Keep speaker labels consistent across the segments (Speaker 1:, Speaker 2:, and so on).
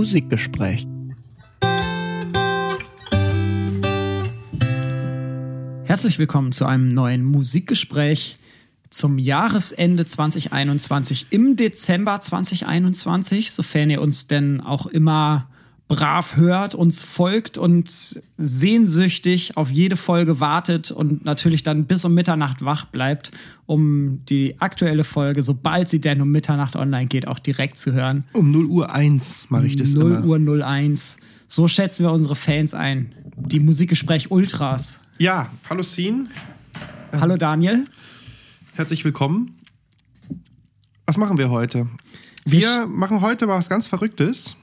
Speaker 1: Musikgespräch. Herzlich willkommen zu einem neuen Musikgespräch zum Jahresende 2021 im Dezember 2021, sofern ihr uns denn auch immer brav hört, uns folgt und sehnsüchtig auf jede Folge wartet und natürlich dann bis um Mitternacht wach bleibt, um die aktuelle Folge, sobald sie denn um Mitternacht online geht, auch direkt zu hören.
Speaker 2: Um 0 Uhr 1 mache ich das
Speaker 1: 0
Speaker 2: immer.
Speaker 1: Uhr 01. So schätzen wir unsere Fans ein. Die Musikgespräch Ultras.
Speaker 2: Ja, hallo Scene,
Speaker 1: Hallo Daniel.
Speaker 2: herzlich willkommen. Was machen wir heute?
Speaker 1: Wir
Speaker 2: Wir machen heute was ganz Verrücktes.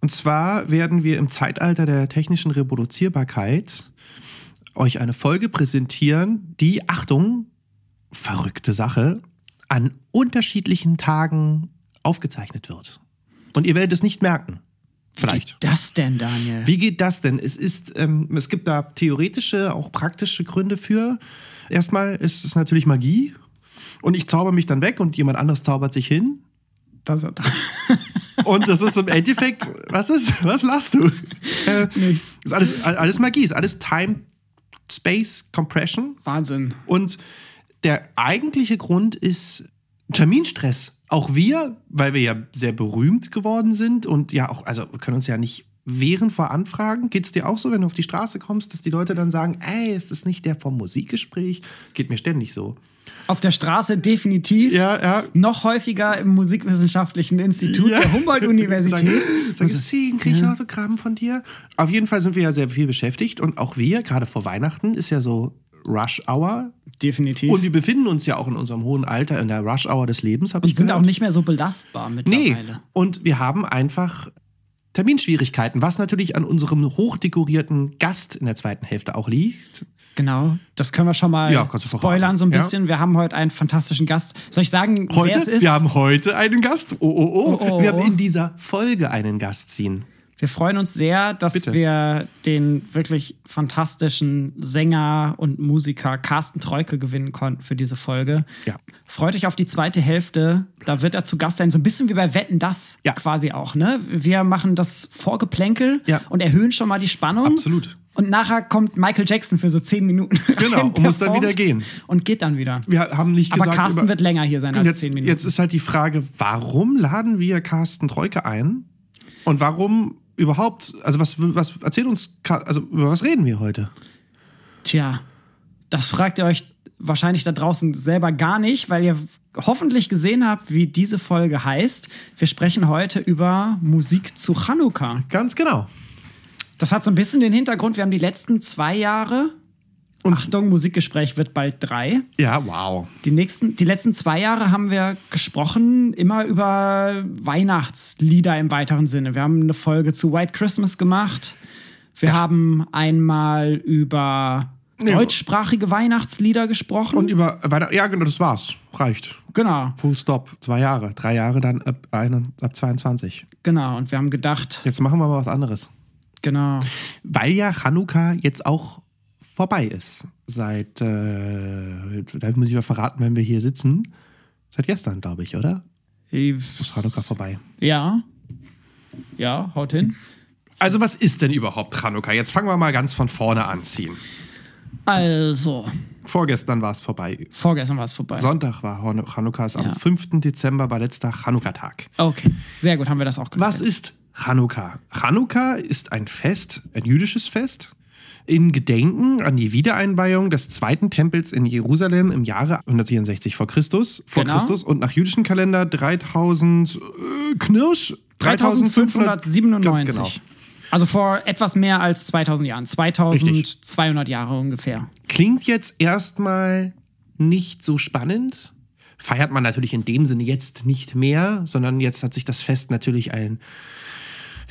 Speaker 2: Und zwar werden wir im Zeitalter der technischen Reproduzierbarkeit euch eine Folge präsentieren, die, Achtung, verrückte Sache, an unterschiedlichen Tagen aufgezeichnet wird. Und ihr werdet es nicht merken. Vielleicht.
Speaker 1: Das denn, Daniel?
Speaker 2: Wie geht das denn? Es ist, ähm, es gibt da theoretische, auch praktische Gründe für. Erstmal ist es natürlich Magie. Und ich zauber mich dann weg und jemand anderes zaubert sich hin.
Speaker 1: Das,
Speaker 2: Und das ist im Endeffekt, was ist? Was lachst du? Äh,
Speaker 1: Nichts.
Speaker 2: ist alles, alles Magie, ist alles Time, Space, Compression.
Speaker 1: Wahnsinn.
Speaker 2: Und der eigentliche Grund ist Terminstress. Auch wir, weil wir ja sehr berühmt geworden sind und ja auch, also wir können uns ja nicht wehren vor Anfragen. Geht es dir auch so, wenn du auf die Straße kommst, dass die Leute dann sagen, ey, ist das nicht der vom Musikgespräch? Geht mir ständig so.
Speaker 1: Auf der Straße definitiv.
Speaker 2: Ja, ja.
Speaker 1: Noch häufiger im Musikwissenschaftlichen Institut der Humboldt-Universität.
Speaker 2: Sag, sag ich, kriege ich ein Autogramm von dir? Auf jeden Fall sind wir ja sehr viel beschäftigt und auch wir, gerade vor Weihnachten, ist ja so Rush Hour.
Speaker 1: Definitiv.
Speaker 2: Und wir befinden uns ja auch in unserem hohen Alter, in der Rush Hour des Lebens, habe ich
Speaker 1: sind
Speaker 2: gehört.
Speaker 1: auch nicht mehr so belastbar
Speaker 2: Nee,
Speaker 1: mittlerweile.
Speaker 2: und wir haben einfach Terminschwierigkeiten, was natürlich an unserem hochdekorierten Gast in der zweiten Hälfte auch liegt.
Speaker 1: Genau. Das können wir schon mal
Speaker 2: Ja,
Speaker 1: spoilern so ein bisschen. Wir haben heute einen fantastischen Gast. Soll ich sagen, wer es
Speaker 2: Heute,
Speaker 1: ist?
Speaker 2: wir haben heute einen Gast. Oh, oh, oh.
Speaker 1: Oh, oh,
Speaker 2: Wir haben in dieser Folge einen Gast ziehen.
Speaker 1: Wir freuen uns sehr, dass
Speaker 2: Bitte.
Speaker 1: wir den wirklich fantastischen Sänger und Musiker Carsten Treuke gewinnen konnten für diese Folge.
Speaker 2: Ja.
Speaker 1: Freut euch auf die zweite Hälfte. Da wird er zu Gast sein. So ein bisschen wie bei Wetten, das
Speaker 2: Ja.
Speaker 1: quasi auch. Ne? Wir machen das Vorgeplänkel
Speaker 2: Ja.
Speaker 1: und erhöhen schon mal die Spannung.
Speaker 2: Absolut.
Speaker 1: Und nachher kommt Michael Jackson für so zehn Minuten.
Speaker 2: Genau, und muss dann wieder gehen.
Speaker 1: Und geht dann wieder.
Speaker 2: Wir haben nicht
Speaker 1: Aber
Speaker 2: gesagt.
Speaker 1: Carsten wird länger hier sein als
Speaker 2: jetzt,
Speaker 1: zehn Minuten.
Speaker 2: jetzt ist halt die Frage, warum laden wir Carsten Treuke ein? Und warum überhaupt, also was, was erzählt uns, also über was reden wir heute?
Speaker 1: Tja, das fragt ihr euch wahrscheinlich da draußen selber gar nicht, weil ihr hoffentlich gesehen habt, wie diese Folge heißt. Wir sprechen heute über Musik zu Chanukka.
Speaker 2: Ganz genau.
Speaker 1: Das hat so ein bisschen den Hintergrund, wir haben die letzten zwei Jahre,
Speaker 2: Und-
Speaker 1: Achtung, Musikgespräch wird bald drei.
Speaker 2: Ja, wow.
Speaker 1: Die, nächsten, die letzten zwei Jahre haben wir gesprochen immer über Weihnachtslieder im weiteren Sinne. Wir haben eine Folge zu White Christmas gemacht. Wir haben einmal über
Speaker 2: Nee,
Speaker 1: deutschsprachige Weihnachtslieder gesprochen.
Speaker 2: Und über ja, genau, das war's. Reicht.
Speaker 1: genau,
Speaker 2: Full stop. Zwei Jahre. Drei Jahre dann ab, ein, ab 22.
Speaker 1: genau. Und wir haben gedacht,
Speaker 2: Jetzt machen wir mal was anderes.
Speaker 1: Genau,
Speaker 2: Weil ja Chanukka jetzt auch vorbei ist. Seit, äh, da muss ich mal verraten, wenn wir hier sitzen. Seit gestern, glaube ich, oder? Ist Chanukka vorbei.
Speaker 1: ja, ja, haut hin.
Speaker 2: Also, was ist denn überhaupt Chanukka? Jetzt fangen wir mal ganz von vorne an ziehen.
Speaker 1: Also,
Speaker 2: Vorgestern war es vorbei.
Speaker 1: vorgestern war es vorbei.
Speaker 2: Sonntag war Chanukka, am
Speaker 1: Ja.
Speaker 2: 5. Dezember war letzter Chanukka-Tag.
Speaker 1: Okay, sehr gut, haben wir das auch gemacht.
Speaker 2: Was ist Chanukka? Chanukka ist ein Fest, ein jüdisches Fest, in Gedenken an die Wiedereinweihung des zweiten Tempels in Jerusalem im Jahre 164 vor Christus, vor
Speaker 1: Genau.
Speaker 2: Christus und nach jüdischen Kalender 3000 äh, Knirsch
Speaker 1: 3597.
Speaker 2: Ganz genau.
Speaker 1: Also vor etwas mehr als 2000 Jahren. 2200 Jahre ungefähr.
Speaker 2: Klingt jetzt erstmal nicht so spannend. Feiert man natürlich in dem Sinne jetzt nicht mehr, sondern jetzt hat sich das Fest natürlich ein.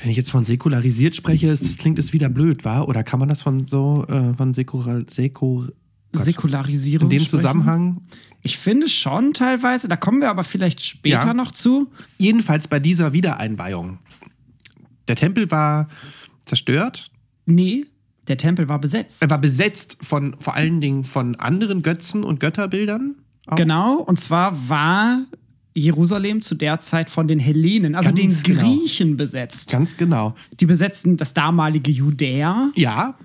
Speaker 2: Wenn ich jetzt von säkularisiert spreche, ist- das klingt es wieder blöd, war? Oder kann man das von so äh, von säkular, Gott.
Speaker 1: Säkularisierung.
Speaker 2: in dem? Zusammenhang?
Speaker 1: Ich finde schon teilweise, da kommen wir aber vielleicht später
Speaker 2: Ja.
Speaker 1: noch zu.
Speaker 2: Jedenfalls bei dieser Wiedereinweihung. Der Tempel war zerstört.
Speaker 1: Nee, der Tempel war besetzt.
Speaker 2: Er war besetzt von vor allen Dingen von anderen Götzen und Götterbildern. auch.
Speaker 1: Genau, und zwar war Jerusalem zu der Zeit von den Hellenen, also
Speaker 2: Ganz
Speaker 1: den
Speaker 2: genau.
Speaker 1: Griechen besetzt.
Speaker 2: Ganz genau.
Speaker 1: Die besetzten das damalige Judäa,
Speaker 2: Ja,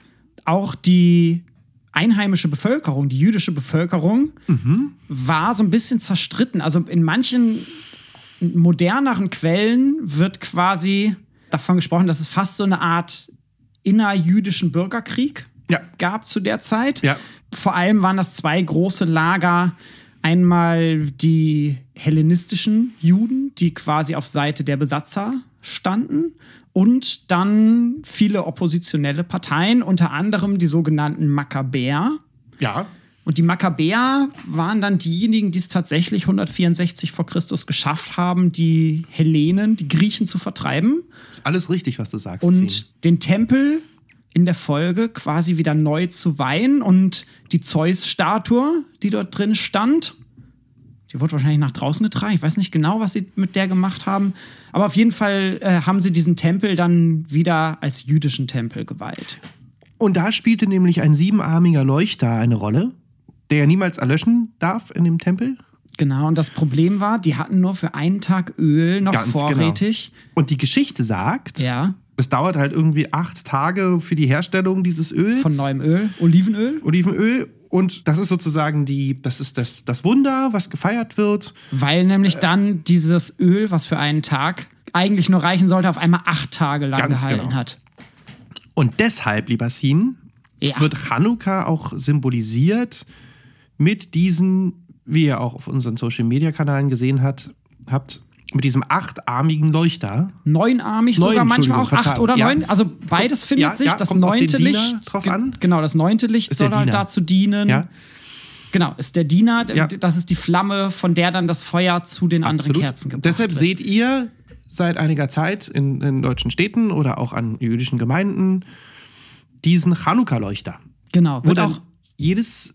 Speaker 1: auch die einheimische Bevölkerung, die jüdische Bevölkerung, war so ein bisschen zerstritten. Also in manchen moderneren Quellen wird quasi davon gesprochen, dass es fast so eine Art innerjüdischen Bürgerkrieg
Speaker 2: Ja.
Speaker 1: gab zu der Zeit.
Speaker 2: Ja.
Speaker 1: Vor allem waren das zwei große Lager. Einmal die hellenistischen Juden, die quasi auf Seite der Besatzer standen. Und dann viele oppositionelle Parteien, unter anderem die sogenannten Makkabäer.
Speaker 2: ja.
Speaker 1: Und die Makkabäer waren dann diejenigen, die es tatsächlich 164 vor Christus geschafft haben, die Hellenen, die Griechen zu vertreiben
Speaker 2: Ist alles richtig, was du sagst.
Speaker 1: und
Speaker 2: Zin.
Speaker 1: den Tempel in der Folge quasi wieder neu zu weihen und die Zeus-Statue, die dort drin stand, die wurde wahrscheinlich nach draußen getragen. Ich weiß nicht genau, was sie mit der gemacht haben. Aber auf jeden Fall äh, haben sie diesen Tempel dann wieder als jüdischen Tempel geweiht.
Speaker 2: Und da spielte nämlich ein siebenarmiger Leuchter eine Rolle, der ja niemals erlöschen darf in dem Tempel.
Speaker 1: Genau, und das Problem war, die hatten nur für einen Tag Öl noch
Speaker 2: Ganz genau.
Speaker 1: vorrätig.
Speaker 2: Und die Geschichte sagt,
Speaker 1: Ja,
Speaker 2: es dauert halt irgendwie acht Tage für die Herstellung dieses Öls.
Speaker 1: von neuem Öl, Olivenöl.
Speaker 2: Olivenöl. Und das ist sozusagen die, das ist das, das Wunder, was gefeiert wird.
Speaker 1: Weil nämlich dann dieses Öl, was für einen Tag eigentlich nur reichen sollte, auf einmal acht Tage lang
Speaker 2: Ganz
Speaker 1: gehalten
Speaker 2: genau.
Speaker 1: hat.
Speaker 2: Und deshalb, lieber Sin,
Speaker 1: Ja.
Speaker 2: wird Chanukka auch symbolisiert mit diesen, wie ihr auch auf unseren Social Media Kanälen gesehen hat, habt, mit diesem achtarmigen Leuchter.
Speaker 1: Neunarmig
Speaker 2: Neun,
Speaker 1: sogar manchmal auch, acht oder
Speaker 2: ja.
Speaker 1: neun. Also beides findet
Speaker 2: ja,
Speaker 1: sich.
Speaker 2: ja,
Speaker 1: das neunte Licht.
Speaker 2: drauf an.
Speaker 1: Genau, das neunte Licht soll halt dazu dienen. Genau, ist der Diener. Das ist die Flamme, von der dann das Feuer zu den anderen
Speaker 2: absolut.
Speaker 1: Kerzen gebracht
Speaker 2: Deshalb
Speaker 1: wird.
Speaker 2: seht ihr seit einiger Zeit in, in deutschen Städten oder auch an jüdischen Gemeinden diesen Chanukka-Leuchter,
Speaker 1: Genau,
Speaker 2: wo
Speaker 1: wird
Speaker 2: dann
Speaker 1: auch,
Speaker 2: jedes,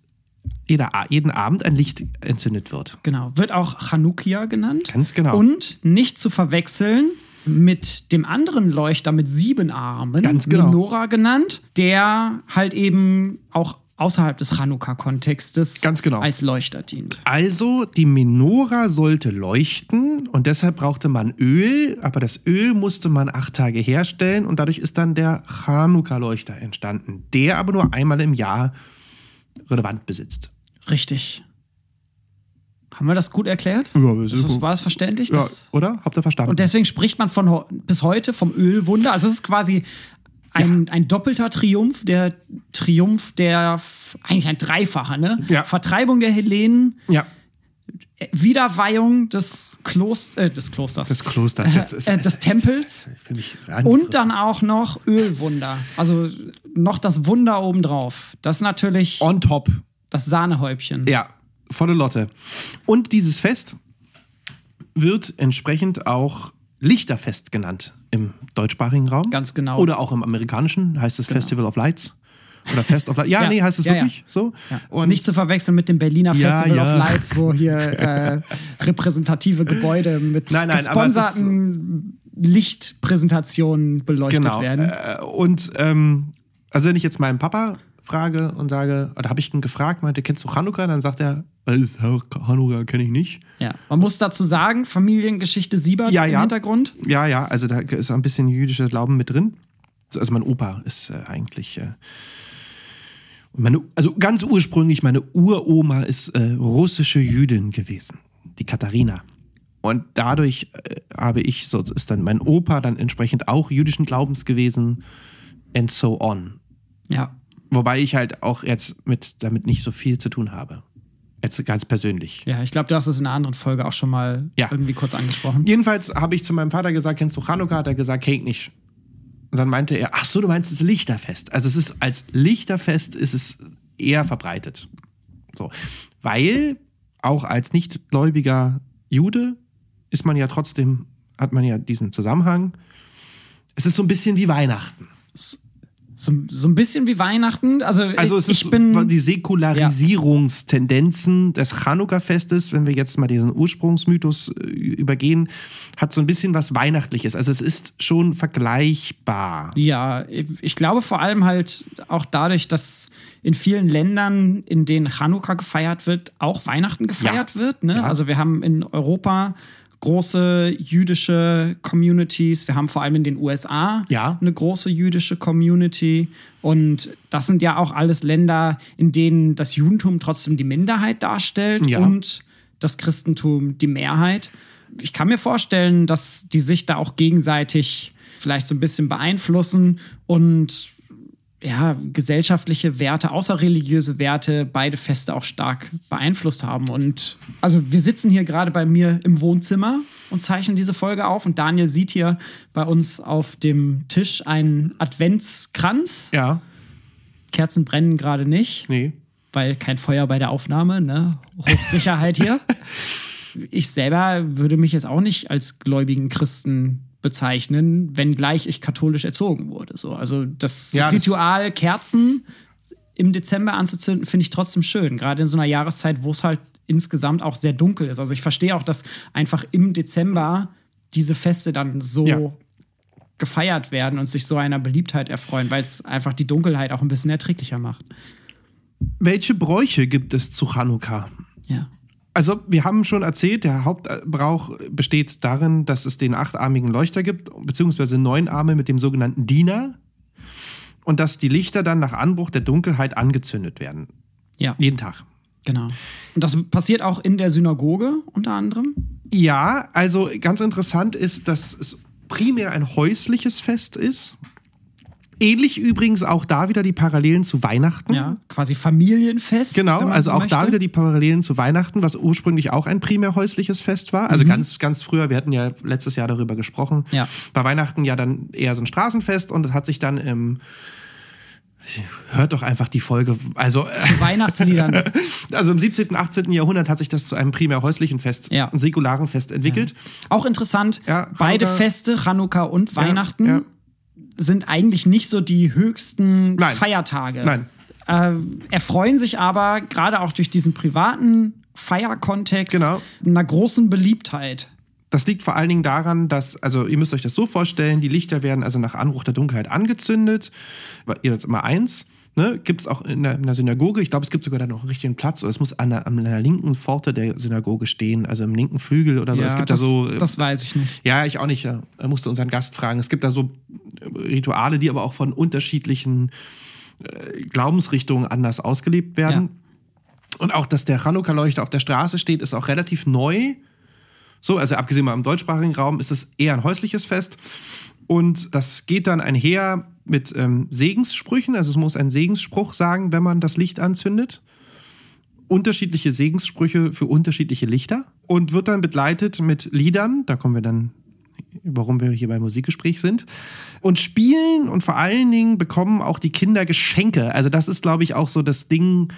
Speaker 2: jeder, jeden Abend ein Licht entzündet wird.
Speaker 1: genau, wird auch Chanukia genannt.
Speaker 2: Ganz genau.
Speaker 1: Und nicht zu verwechseln mit dem anderen Leuchter mit sieben Armen,
Speaker 2: Ganz genau.
Speaker 1: Menorah genannt, der halt eben auch außerhalb des Chanukka-Kontextes
Speaker 2: genau.
Speaker 1: als Leuchter dient.
Speaker 2: Also die Menora sollte leuchten und deshalb brauchte man Öl, aber das Öl musste man acht Tage herstellen und dadurch ist dann der Chanukka-Leuchter entstanden, der aber nur einmal im Jahr relevant besitzt.
Speaker 1: Richtig. Haben wir das gut erklärt?
Speaker 2: Ja, das
Speaker 1: Ist das, war das verständlich?
Speaker 2: Ja,
Speaker 1: Das,
Speaker 2: oder? Habt ihr verstanden?
Speaker 1: und deswegen spricht man von bis heute vom Ölwunder. Also es ist quasi ein, ein doppelter Triumph, der Triumph der, eigentlich ein dreifacher, ne?
Speaker 2: Ja.
Speaker 1: Vertreibung der Hellenen,
Speaker 2: ja,
Speaker 1: Wiederweihung des, Klost, äh, des Klosters.
Speaker 2: des Klosters jetzt ist
Speaker 1: äh, des Tempels.
Speaker 2: Für mich
Speaker 1: Und dann auch noch Ölwunder. Also noch das Wunder obendrauf. Das ist natürlich
Speaker 2: on top.
Speaker 1: das Sahnehäubchen.
Speaker 2: Ja, volle Lotte. Und dieses Fest wird entsprechend auch Lichterfest genannt im deutschsprachigen Raum.
Speaker 1: Ganz genau.
Speaker 2: Oder auch im amerikanischen heißt es Festival of Lights. Oder Fest of Lights. Ja,
Speaker 1: Ja,
Speaker 2: nee, heißt es
Speaker 1: ja, ja.
Speaker 2: wirklich so.
Speaker 1: Ja.
Speaker 2: Und
Speaker 1: nicht zu verwechseln mit dem Berliner Festival of Lights, wo hier äh, repräsentative Gebäude mit
Speaker 2: Nein, nein,
Speaker 1: gesponserten Lichtpräsentationen beleuchtet
Speaker 2: genau.
Speaker 1: werden.
Speaker 2: Äh, und ähm, also wenn ich jetzt meinen Papa frage und sage, oder habe ich ihn gefragt, meinte, kennst du Chanukka? Dann sagt er, "Äh, Chanukka kenne ich nicht.
Speaker 1: Ja. Man muss dazu sagen, Familiengeschichte Siebert
Speaker 2: Ja,
Speaker 1: im
Speaker 2: ja.
Speaker 1: Hintergrund.
Speaker 2: Ja, ja, also da ist ein bisschen jüdischer Glauben mit drin. Also mein Opa ist äh, eigentlich. Äh, meine, also ganz ursprünglich, meine Uroma ist äh, russische Jüdin gewesen, die Katharina. Und dadurch äh, habe ich, so ist dann mein Opa dann entsprechend auch jüdischen Glaubens gewesen and so on.
Speaker 1: Ja.
Speaker 2: Wobei ich halt auch jetzt mit, damit nicht so viel zu tun habe. Jetzt ganz persönlich.
Speaker 1: Ja, ich glaube, du hast es in einer anderen Folge auch schon mal
Speaker 2: Ja.
Speaker 1: irgendwie kurz angesprochen.
Speaker 2: Jedenfalls habe ich zu meinem Vater gesagt, kennst du Chanukka? Hat er gesagt, kenn ich nicht. Und dann meinte er, ach so, du meinst das Lichterfest. Also es ist als Lichterfest ist es eher verbreitet. So, weil auch als nichtgläubiger Jude ist man ja trotzdem hat man ja diesen Zusammenhang. Es ist so ein bisschen wie Weihnachten.
Speaker 1: So, so ein bisschen wie Weihnachten. Also,
Speaker 2: Also es
Speaker 1: ich
Speaker 2: ist
Speaker 1: bin.
Speaker 2: die Säkularisierungstendenzen des Chanukka-Festes, wenn wir jetzt mal diesen Ursprungsmythos äh, übergehen, hat so ein bisschen was Weihnachtliches. Also es ist schon vergleichbar.
Speaker 1: Ja, ich glaube vor allem halt auch dadurch, dass in vielen Ländern, in denen Chanukka gefeiert wird, auch Weihnachten gefeiert
Speaker 2: Ja.
Speaker 1: wird. Ne?
Speaker 2: Ja.
Speaker 1: Also wir haben in Europa große jüdische Communities. Wir haben vor allem in den USA
Speaker 2: Ja.
Speaker 1: eine große jüdische Community. Und das sind ja auch alles Länder, in denen das Judentum trotzdem die Minderheit darstellt
Speaker 2: Ja.
Speaker 1: und das Christentum die Mehrheit. Ich kann mir vorstellen, dass die sich da auch gegenseitig vielleicht so ein bisschen beeinflussen und ja, gesellschaftliche Werte, außerreligiöse Werte, beide Feste auch stark beeinflusst haben. Und also wir sitzen hier gerade bei mir im Wohnzimmer und zeichnen diese Folge auf. Und Daniel sieht hier bei uns auf dem Tisch einen Adventskranz.
Speaker 2: Ja,
Speaker 1: Kerzen brennen gerade nicht
Speaker 2: nee.
Speaker 1: weil kein Feuer bei der Aufnahme, ne? Hochsicherheit hier. ich selber würde mich jetzt auch nicht als gläubigen Christen bezeichnen, wenngleich ich katholisch erzogen wurde. So, also das
Speaker 2: Ja, das-
Speaker 1: Ritual Kerzen im Dezember anzuzünden, finde ich trotzdem schön. Gerade in so einer Jahreszeit, wo es halt insgesamt auch sehr dunkel ist. Also ich verstehe auch, dass einfach im Dezember diese Feste dann so
Speaker 2: Ja.
Speaker 1: gefeiert werden und sich so einer Beliebtheit erfreuen, weil es einfach die Dunkelheit auch ein bisschen erträglicher macht.
Speaker 2: Welche Bräuche gibt es zu Chanukka?
Speaker 1: Ja.
Speaker 2: Also, wir haben schon erzählt, der Hauptbrauch besteht darin, dass es den achtarmigen Leuchter gibt, beziehungsweise neun Arme mit dem sogenannten Diener. Und dass die Lichter dann nach Anbruch der Dunkelheit angezündet werden.
Speaker 1: Ja.
Speaker 2: Jeden Tag.
Speaker 1: Genau. Und das passiert auch in der Synagoge unter anderem.
Speaker 2: Ja, also ganz interessant ist, dass es primär ein häusliches Fest ist. Ähnlich übrigens auch da wieder die Parallelen zu Weihnachten.
Speaker 1: Ja, quasi Familienfest.
Speaker 2: Genau, also
Speaker 1: so
Speaker 2: auch da
Speaker 1: möchte.
Speaker 2: wieder die Parallelen zu Weihnachten, was ursprünglich auch ein primär häusliches Fest war. Also ganz, ganz früher, wir hatten ja letztes Jahr darüber gesprochen.
Speaker 1: Mhm. Ja.
Speaker 2: Bei Weihnachten ja dann eher so ein Straßenfest und es hat sich dann im. Hört doch einfach die Folge. Also,
Speaker 1: Zu Weihnachtsliedern.
Speaker 2: also im 17., 18. Jahrhundert hat sich das zu einem primär häuslichen Fest,
Speaker 1: Ja.
Speaker 2: einem säkularen Fest entwickelt.
Speaker 1: Auch interessant,
Speaker 2: Ja,
Speaker 1: beide Feste, Chanukka und Weihnachten,
Speaker 2: ja.
Speaker 1: Sind eigentlich nicht so die höchsten
Speaker 2: Nein.
Speaker 1: Feiertage.
Speaker 2: Nein.
Speaker 1: Äh, erfreuen sich aber gerade auch durch diesen privaten Feierkontext
Speaker 2: Genau.
Speaker 1: einer großen Beliebtheit.
Speaker 2: Das liegt vor allen Dingen daran, dass, also ihr müsst euch das so vorstellen, die Lichter werden also nach Anbruch der Dunkelheit angezündet. Ihr jetzt immer eins. Ne? Gibt es auch in der, in der Synagoge. Ich glaube, es gibt sogar da noch einen richtigen Platz. Oder es muss an der, an der linken Pforte der Synagoge stehen, also im linken Flügel oder so. es gibt
Speaker 1: das,
Speaker 2: da so. äh,
Speaker 1: das weiß ich nicht.
Speaker 2: ja, ich auch nicht. Da musste unseren Gast fragen. Es gibt da so Rituale, die aber auch von unterschiedlichen äh, Glaubensrichtungen anders ausgelebt werden. Und auch, dass der Chanukka-Leuchter auf der Straße steht, ist auch relativ neu. So, also abgesehen mal im deutschsprachigen Raum ist es eher ein häusliches Fest. Und das geht dann einher mit ähm, Segenssprüchen. Also es muss ein Segensspruch sagen, wenn man das Licht anzündet. Unterschiedliche Segenssprüche für unterschiedliche Lichter. Und wird dann begleitet mit Liedern. Da kommen wir dann, warum wir hier beim Musikgespräch sind. Und spielen und vor allen Dingen bekommen auch die Kinder Geschenke. Also das ist, glaube ich, auch so das Ding,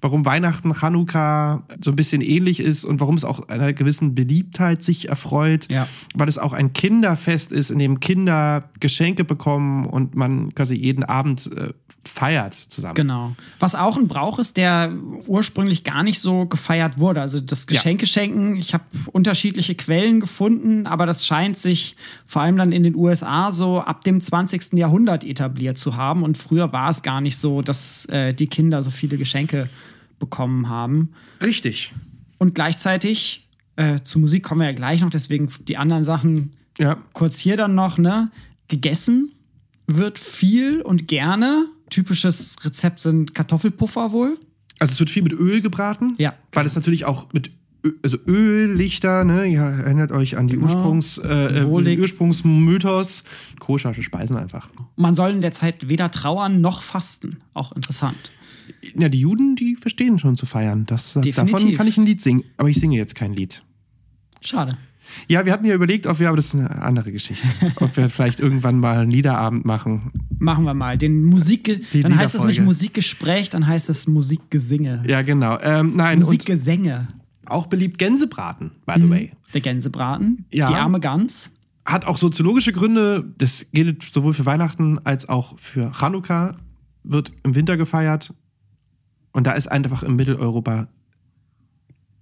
Speaker 2: warum Weihnachten, Chanukka so ein bisschen ähnlich ist und warum es auch einer gewissen Beliebtheit sich erfreut,
Speaker 1: Ja.
Speaker 2: weil es auch ein Kinderfest ist, in dem Kinder Geschenke bekommen und man quasi jeden Abend äh, feiert zusammen.
Speaker 1: Genau. Was auch ein Brauch ist, der ursprünglich gar nicht so gefeiert wurde. Also das Geschenke schenken, ich habe unterschiedliche Quellen gefunden, aber das scheint sich vor allem dann in den USA so ab dem 20. Jahrhundert etabliert zu haben. Und früher war es gar nicht so, dass äh, die Kinder so viele Geschenke bekommen haben.
Speaker 2: Richtig.
Speaker 1: Und gleichzeitig, äh, zu Musik kommen wir ja gleich noch, deswegen die anderen Sachen
Speaker 2: Ja.
Speaker 1: kurz hier dann noch, ne? Gegessen wird viel und gerne. Typisches Rezept sind Kartoffelpuffer wohl.
Speaker 2: Also es wird viel mit Öl gebraten.
Speaker 1: Ja.
Speaker 2: Weil es natürlich auch mit Ö also Öllichter, ne? Ihr erinnert euch an die
Speaker 1: Genau.
Speaker 2: Ursprungs, äh, äh. Ursprungsmythos. Koscher Speisen einfach.
Speaker 1: Man soll in der Zeit weder trauern noch fasten. Auch interessant.
Speaker 2: Ja, die Juden, die verstehen schon zu feiern. Das, davon
Speaker 1: Definitiv.
Speaker 2: kann ich ein Lied singen. Aber ich singe jetzt kein Lied.
Speaker 1: Schade.
Speaker 2: Ja, wir hatten ja überlegt, ob wir, aber das ist eine andere Geschichte, ob wir vielleicht irgendwann mal einen Liederabend machen.
Speaker 1: Machen wir mal. Den Musik dann heißt es nicht. Musikgespräch, dann heißt es Musikgesinge.
Speaker 2: Ja, genau. Ähm, nein,
Speaker 1: Musikgesänge.
Speaker 2: auch beliebt Gänsebraten, by the way.
Speaker 1: Der Gänsebraten.
Speaker 2: Ja.
Speaker 1: Die arme Gans.
Speaker 2: hat auch soziologische Gründe. Das gilt sowohl für Weihnachten als auch für Chanukka. Wird im Winter gefeiert. Und da ist einfach in Mitteleuropa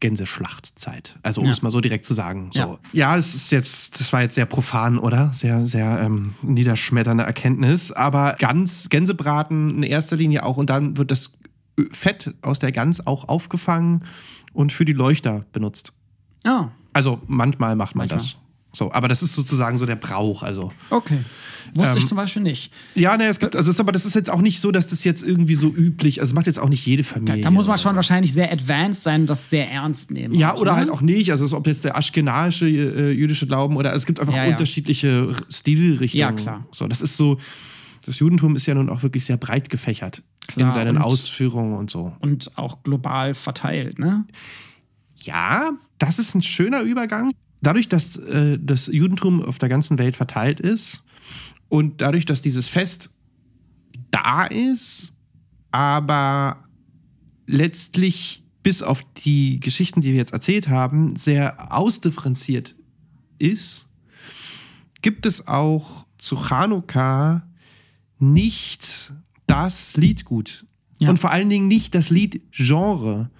Speaker 2: Gänseschlachtzeit. Also um
Speaker 1: Ja.
Speaker 2: es mal so direkt zu sagen. So.
Speaker 1: Ja.
Speaker 2: Ja. es ist jetzt, das war jetzt sehr profan, oder? Sehr, sehr ähm, niederschmetternde Erkenntnis. Aber Gans, Gänsebraten in erster Linie auch. Und dann wird das Fett aus der Gans auch aufgefangen und für die Leuchter benutzt.
Speaker 1: Oh,
Speaker 2: Also manchmal macht man
Speaker 1: Manchmal.
Speaker 2: das. So, aber das ist sozusagen so der Brauch. Also
Speaker 1: okay. Wusste
Speaker 2: Ähm,
Speaker 1: ich zum Beispiel nicht.
Speaker 2: ja, ne, es gibt, also es ist, aber das ist jetzt auch nicht so, dass das jetzt irgendwie so üblich. Also es macht jetzt auch nicht jede
Speaker 1: Da,
Speaker 2: Familie.
Speaker 1: da muss man schon wahrscheinlich sehr advanced sein und das sehr ernst nehmen.
Speaker 2: Ja,
Speaker 1: auch,
Speaker 2: oder
Speaker 1: ne?
Speaker 2: halt auch nicht. Also ob jetzt der aschkenasische äh, jüdische Glauben oder es gibt einfach
Speaker 1: Ja, ja.
Speaker 2: unterschiedliche Stilrichtungen.
Speaker 1: Ja, klar.
Speaker 2: So, das ist so. Das Judentum ist ja nun auch wirklich sehr breit gefächert
Speaker 1: Klar,
Speaker 2: in seinen
Speaker 1: und-
Speaker 2: Ausführungen und so.
Speaker 1: Und auch global verteilt, ne?
Speaker 2: Ja, das ist ein schöner Übergang. Dadurch, dass äh, das Judentum auf der ganzen Welt verteilt ist und dadurch, dass dieses Fest da ist, aber letztlich bis auf die Geschichten, die wir jetzt erzählt haben, sehr ausdifferenziert ist, gibt es auch zu Chanukka nicht das Liedgut.
Speaker 1: Ja.
Speaker 2: Und vor allen Dingen nicht das Liedgenre.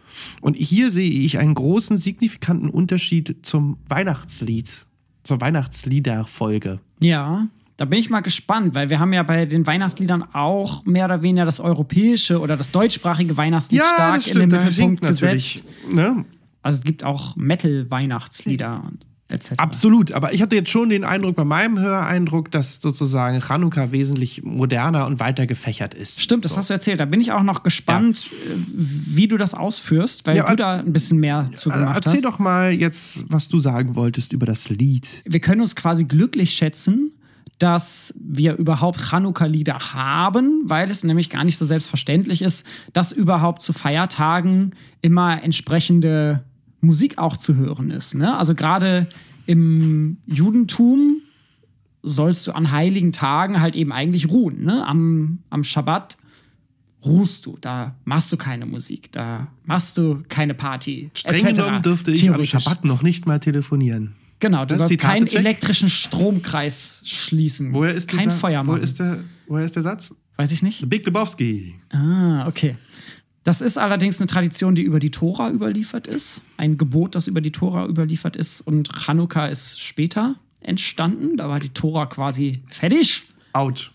Speaker 2: Und hier sehe ich einen großen, signifikanten Unterschied zum Weihnachtslied, zur Weihnachtsliederfolge.
Speaker 1: Ja, da bin ich mal gespannt, weil wir haben ja bei den Weihnachtsliedern auch mehr oder weniger das europäische oder das deutschsprachige Weihnachtslied stark in den Mittelpunkt gesetzt.
Speaker 2: Ne?
Speaker 1: Also es gibt auch Metal-Weihnachtslieder und etc.
Speaker 2: Absolut, aber ich hatte jetzt schon den Eindruck bei meinem Höreindruck, dass sozusagen Chanukka wesentlich moderner und weiter gefächert ist.
Speaker 1: Stimmt, das hast du erzählt. Da bin ich auch noch gespannt, äh, wie du das ausführst, weil
Speaker 2: Ja,
Speaker 1: du da ein bisschen mehr zu gemacht
Speaker 2: Erzähl
Speaker 1: hast.
Speaker 2: doch mal jetzt, was du sagen wolltest über das Lied.
Speaker 1: wir können uns quasi glücklich schätzen, dass wir überhaupt Chanukka-Lieder haben, weil es nämlich gar nicht so selbstverständlich ist, dass überhaupt zu Feiertagen immer entsprechende Musik auch zu hören ist. Ne? Also gerade im Judentum sollst du an heiligen Tagen halt eben eigentlich ruhen. Ne? Am, am Schabbat ruhst du, da machst du keine Musik, da machst du keine Party.
Speaker 2: Streng genommen dürfte ich am. Schabbat noch nicht mal telefonieren.
Speaker 1: Genau, du
Speaker 2: Ne?
Speaker 1: sollst
Speaker 2: Zitate
Speaker 1: keinen
Speaker 2: check.
Speaker 1: elektrischen Stromkreis schließen.
Speaker 2: Woher ist
Speaker 1: Kein
Speaker 2: dieser,
Speaker 1: Feuer
Speaker 2: Wo
Speaker 1: machen.
Speaker 2: ist, der, woher ist der Satz?
Speaker 1: Weiß ich nicht.
Speaker 2: Big Lebowski.
Speaker 1: Ah, okay. Das ist allerdings eine Tradition, die über die Tora überliefert ist. Ein Gebot, das über die Tora überliefert ist. Und Chanukka ist später entstanden. Da war die Tora quasi fertig.
Speaker 2: Out.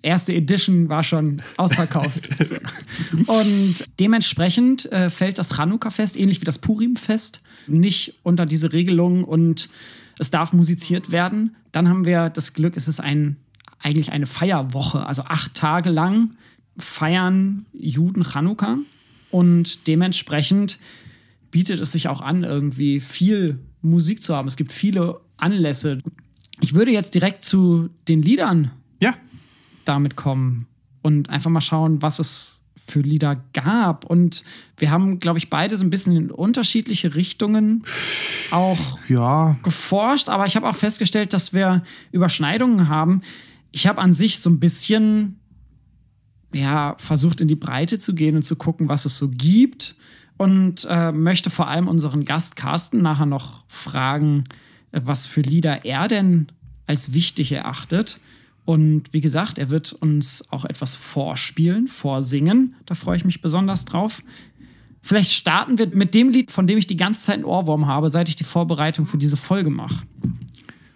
Speaker 1: Erste Edition war schon ausverkauft. Und dementsprechend äh, fällt das Chanukka-Fest, ähnlich wie das Purim-Fest, nicht unter diese Regelung und es darf musiziert werden. Dann haben wir das Glück, es ist ein, eigentlich eine Feierwoche. Also acht Tage lang feiern Juden Chanukka und dementsprechend bietet es sich auch an, irgendwie viel Musik zu haben. Es gibt viele Anlässe. Ich würde jetzt direkt zu den Liedern
Speaker 2: Ja.
Speaker 1: damit kommen und einfach mal schauen, was es für Lieder gab. Und wir haben, glaube ich, beide so ein bisschen in unterschiedliche Richtungen auch
Speaker 2: Ja.
Speaker 1: geforscht, aber ich habe auch festgestellt, dass wir Überschneidungen haben. Ich habe an sich so ein bisschen ja, versucht, in die Breite zu gehen und zu gucken, was es so gibt. Und äh, möchte vor allem unseren Gast Carsten nachher noch fragen, äh, was für Lieder er denn als wichtig erachtet. Und wie gesagt, er wird uns auch etwas vorspielen, vorsingen. Da freue ich mich besonders drauf. Vielleicht starten wir mit dem Lied, von dem ich die ganze Zeit einen Ohrwurm habe, seit ich die Vorbereitung für diese Folge mache.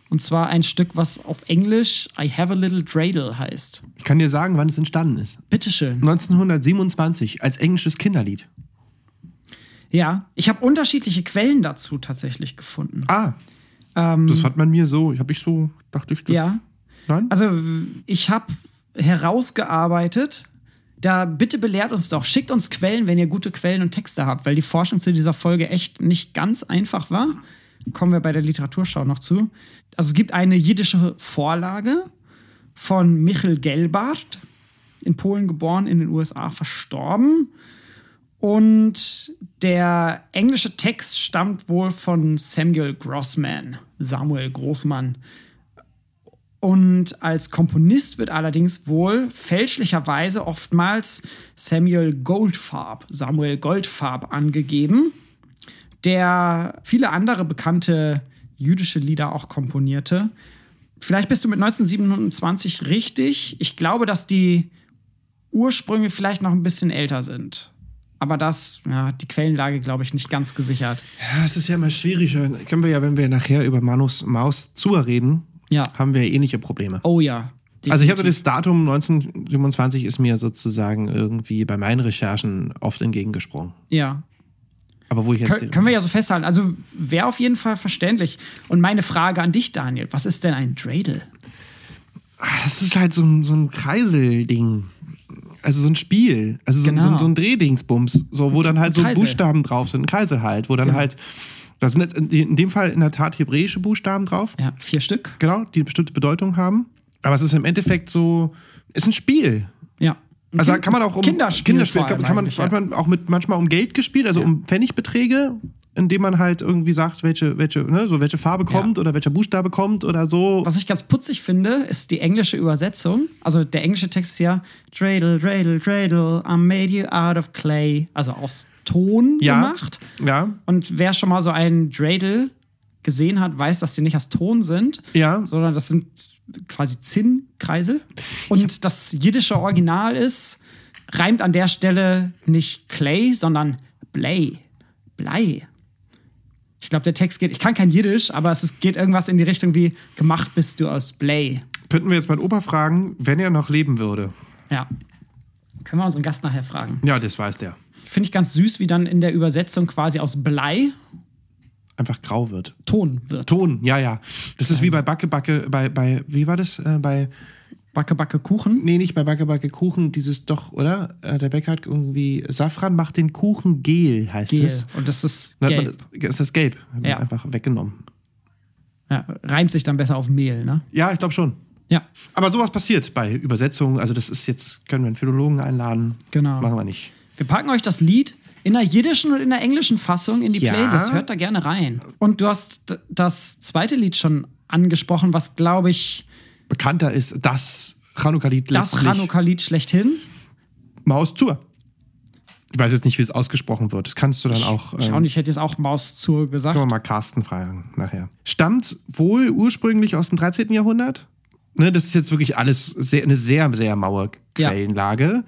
Speaker 1: Und zwar ein Stück, was auf Englisch I Have a Little Dreidel heißt.
Speaker 2: Ich kann dir sagen, wann es entstanden ist.
Speaker 1: Bitteschön.
Speaker 2: 1927 als englisches Kinderlied.
Speaker 1: Ja, ich habe unterschiedliche Quellen dazu tatsächlich gefunden.
Speaker 2: Ah. das hat man mir so, habe ich so, dachte ich das.
Speaker 1: Ja.
Speaker 2: Nein?
Speaker 1: Also, ich habe herausgearbeitet, da bitte belehrt uns doch, schickt uns Quellen, wenn ihr gute Quellen und Texte habt, weil die Forschung zu dieser Folge echt nicht ganz einfach war. Kommen wir bei der Literaturschau noch zu. Also, es gibt eine jiddische Vorlage von Michel Gelbart, in Polen geboren, in den USA verstorben. Und der englische Text stammt wohl von Samuel Grossman, Samuel Großmann. Und als Komponist wird allerdings wohl fälschlicherweise oftmals Samuel Goldfarb, Samuel Goldfarb angegeben, der viele andere bekannte jüdische Lieder auch komponierte. Vielleicht bist du mit 1927 richtig. Ich glaube, dass die Ursprünge vielleicht noch ein bisschen älter sind. Aber das, ja, die Quellenlage, glaube ich, nicht ganz gesichert.
Speaker 2: Ja, es ist ja immer schwierig. Können wir ja, wenn wir nachher über Manus Maus Zua reden,
Speaker 1: Ja.
Speaker 2: haben wir ähnliche Probleme.
Speaker 1: Oh ja.
Speaker 2: Also ich habe
Speaker 1: definitiv.
Speaker 2: das Datum 1927 ist mir sozusagen irgendwie bei meinen Recherchen oft entgegengesprungen.
Speaker 1: Ja.
Speaker 2: Aber wo ich jetzt
Speaker 1: Kön können wir ja so festhalten. Also wäre auf jeden Fall verständlich. Und meine Frage an dich, Daniel: Was ist denn ein Dreidel?
Speaker 2: Ah, das ist halt so ein, so ein Kreiselding. Also so ein Spiel. Also so,
Speaker 1: Genau.
Speaker 2: so, so ein Drehdingsbums, so, wo dann halt so
Speaker 1: Kreisel.
Speaker 2: Buchstaben drauf sind. Ein Kreisel halt, wo dann
Speaker 1: Genau.
Speaker 2: halt. Da sind jetzt in in dem Fall in der Tat hebräische Buchstaben drauf.
Speaker 1: Ja, vier Stück.
Speaker 2: Genau, die eine bestimmte Bedeutung haben. Aber es ist im Endeffekt so, ist ein Spiel.
Speaker 1: Ja. Ein
Speaker 2: Also kann man auch um
Speaker 1: Kinderspiel,
Speaker 2: Kinderspiel kann, kann man, hat man auch mit manchmal um Geld gespielt, also um Pfennigbeträge, indem man halt irgendwie sagt, welche, welche, ne, so welche Farbe kommt oder welcher Buchstabe kommt oder so.
Speaker 1: Was ich ganz putzig finde, ist die englische Übersetzung. Also der englische Text ist ja Dreidel, Dreidel, Dreidel, I made you out of clay. Also aus Ton
Speaker 2: Ja.
Speaker 1: gemacht.
Speaker 2: Ja,
Speaker 1: Und wer schon mal so einen Dreidel gesehen hat, weiß, dass die nicht aus Ton sind,
Speaker 2: ja.
Speaker 1: sondern das sind quasi Zinnkreisel. Und das jiddische Original ist, reimt an der Stelle nicht Clay, sondern Blei. Blei. Ich glaube, der Text geht, ich kann kein Jiddisch, aber es ist, geht irgendwas in die Richtung wie, gemacht bist du aus Blei.
Speaker 2: Könnten wir jetzt meinen Opa fragen, wenn er noch leben würde.
Speaker 1: Ja. Können wir unseren Gast nachher fragen.
Speaker 2: Ja, das weiß der.
Speaker 1: Finde ich ganz süß, wie dann in der Übersetzung quasi aus Blei
Speaker 2: Einfach grau wird.
Speaker 1: Ton wird.
Speaker 2: Ton, ja, ja. Das ist wie bei Backe, Backe, bei, bei, wie war das? Äh, bei,
Speaker 1: Backe, Backe, Kuchen.
Speaker 2: nee, nicht bei Backe, Backe Kuchen, dieses doch, oder? Äh, der Bäcker hat irgendwie, Safran macht den Kuchen gel, heißt
Speaker 1: Gel.
Speaker 2: es.
Speaker 1: Und das ist gelb.
Speaker 2: Man, ist das gelb.
Speaker 1: Ja.
Speaker 2: Einfach weggenommen.
Speaker 1: Ja, reimt sich dann besser auf Mehl, ne?
Speaker 2: Ja, ich glaube schon.
Speaker 1: Ja,
Speaker 2: Aber sowas passiert bei Übersetzungen. Also, das ist jetzt, können wir einen Philologen einladen.
Speaker 1: Genau.
Speaker 2: Machen wir nicht.
Speaker 1: Wir packen euch das Lied in der jiddischen und in der englischen Fassung in die
Speaker 2: Ja.
Speaker 1: Playlist. Hört da gerne rein. Und du hast das zweite Lied schon angesprochen, was, glaube ich,
Speaker 2: Bekannter ist das Chanukka-Lied
Speaker 1: das. Chanukka-Lied schlechthin.
Speaker 2: Maus zur. Ich weiß jetzt nicht, wie es ausgesprochen wird. Das kannst du dann auch.
Speaker 1: Ich auch
Speaker 2: ähm,
Speaker 1: nicht, ich hätte jetzt auch Maus zur gesagt.
Speaker 2: Können wir mal Carsten fragen nachher. Stammt wohl ursprünglich aus dem 13. Jahrhundert. Ne, das ist jetzt wirklich alles sehr, eine sehr, sehr maue. Quellenlage.
Speaker 1: Ja,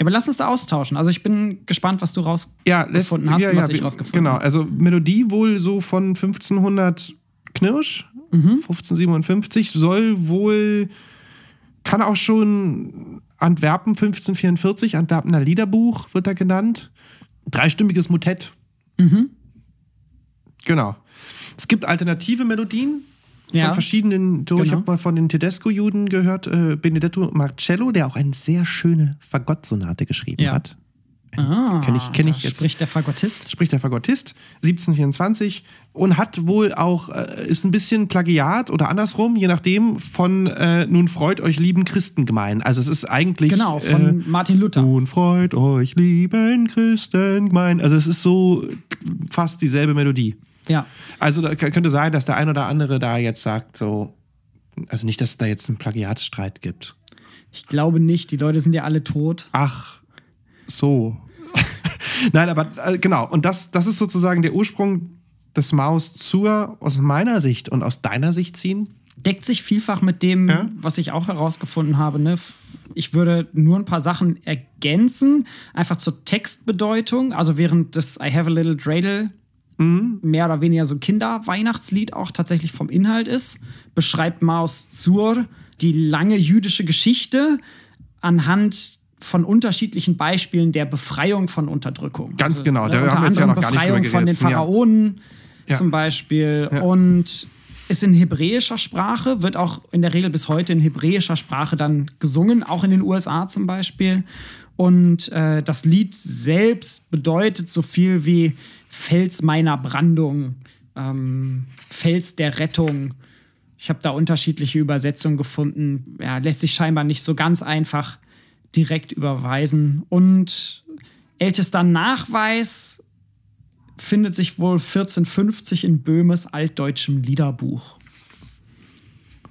Speaker 1: aber lass uns da austauschen. Also ich bin gespannt, was du raus.
Speaker 2: Ja,
Speaker 1: hast
Speaker 2: ja,
Speaker 1: und was
Speaker 2: ja,
Speaker 1: ich rausgefunden
Speaker 2: Genau,
Speaker 1: habe.
Speaker 2: also Melodie wohl so von 1500 Knirsch,
Speaker 1: Mhm.
Speaker 2: 1557, soll wohl, kann auch schon Antwerpen 1544, Antwerpener Liederbuch wird da genannt. Dreistimmiges Motett.
Speaker 1: Mhm.
Speaker 2: Genau. Es gibt alternative Melodien von
Speaker 1: Ja.
Speaker 2: verschiedenen. So, Ich
Speaker 1: Genau.
Speaker 2: habe mal von den Tedesco-Juden gehört, äh, Benedetto Marcello, der auch eine sehr schöne Fagottsonate geschrieben
Speaker 1: Ja.
Speaker 2: hat.
Speaker 1: Ah,
Speaker 2: Kenn ich- kenn ich jetzt.
Speaker 1: Spricht der Fagottist.
Speaker 2: spricht der Fagottist, 1724 und hat wohl auch, äh, ist ein bisschen Plagiat oder andersrum, je nachdem, von äh, Nun freut euch lieben Christen gemein. Also es ist eigentlich.
Speaker 1: Genau, von
Speaker 2: äh,
Speaker 1: Martin Luther.
Speaker 2: Nun freut euch lieben Christen gemein. Also es ist so fast dieselbe Melodie.
Speaker 1: Ja.
Speaker 2: Also könnte sein, dass der ein oder andere da jetzt sagt, so, also nicht, dass es da jetzt einen Plagiatsstreit gibt.
Speaker 1: Ich glaube nicht, die Leute sind ja alle tot.
Speaker 2: Ach, so. Nein, aber äh, genau. Und das, das ist sozusagen der Ursprung des Maus zur, aus meiner Sicht und aus deiner Sicht ziehen.
Speaker 1: deckt sich vielfach mit dem,
Speaker 2: Ja.
Speaker 1: was ich auch herausgefunden habe. Ne? Ich würde nur ein paar Sachen ergänzen, einfach zur Textbedeutung. Also während das I Have a Little Dreidel mehr oder weniger so ein Kinderweihnachtslied auch tatsächlich vom Inhalt ist, beschreibt Maus Zur die lange jüdische Geschichte anhand von unterschiedlichen Beispielen der Befreiung von Unterdrückung.
Speaker 2: Ganz genau, da haben wir jetzt ja noch gar nicht
Speaker 1: Befreiung
Speaker 2: drüber
Speaker 1: von den
Speaker 2: geredet.
Speaker 1: Pharaonen
Speaker 2: Ja.
Speaker 1: zum Beispiel
Speaker 2: Ja.
Speaker 1: und ist in hebräischer Sprache, wird auch in der Regel bis heute in hebräischer Sprache dann gesungen, auch in den USA zum Beispiel. Und äh, das Lied selbst bedeutet so viel wie Fels meiner Brandung, ähm, Fels der Rettung. Ich habe da unterschiedliche Übersetzungen gefunden. Ja, lässt sich scheinbar nicht so ganz einfach direkt überweisen. Und ältester Nachweis findet sich wohl 1450 in Böhmes altdeutschem Liederbuch.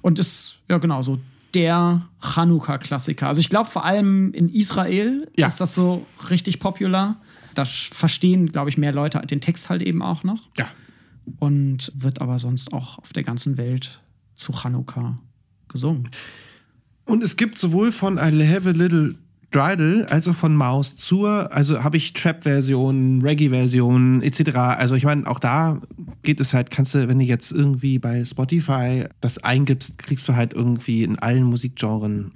Speaker 1: Und ist, ja genau, so der Chanukka-Klassiker. Also ich glaube vor allem in Israel
Speaker 2: Ja.
Speaker 1: ist das so richtig popular. Da verstehen, glaube ich, mehr Leute den Text halt eben auch noch.
Speaker 2: Ja.
Speaker 1: und wird aber sonst auch auf der ganzen Welt zu Chanukka gesungen.
Speaker 2: Und es gibt sowohl von I Have a Little Dreidel als auch von Maus zur, also habe ich Trap-Versionen, Reggae-Versionen etc. Also ich meine, auch da geht es halt, kannst du, wenn du jetzt irgendwie bei Spotify das eingibst, kriegst du halt irgendwie in allen Musikgenren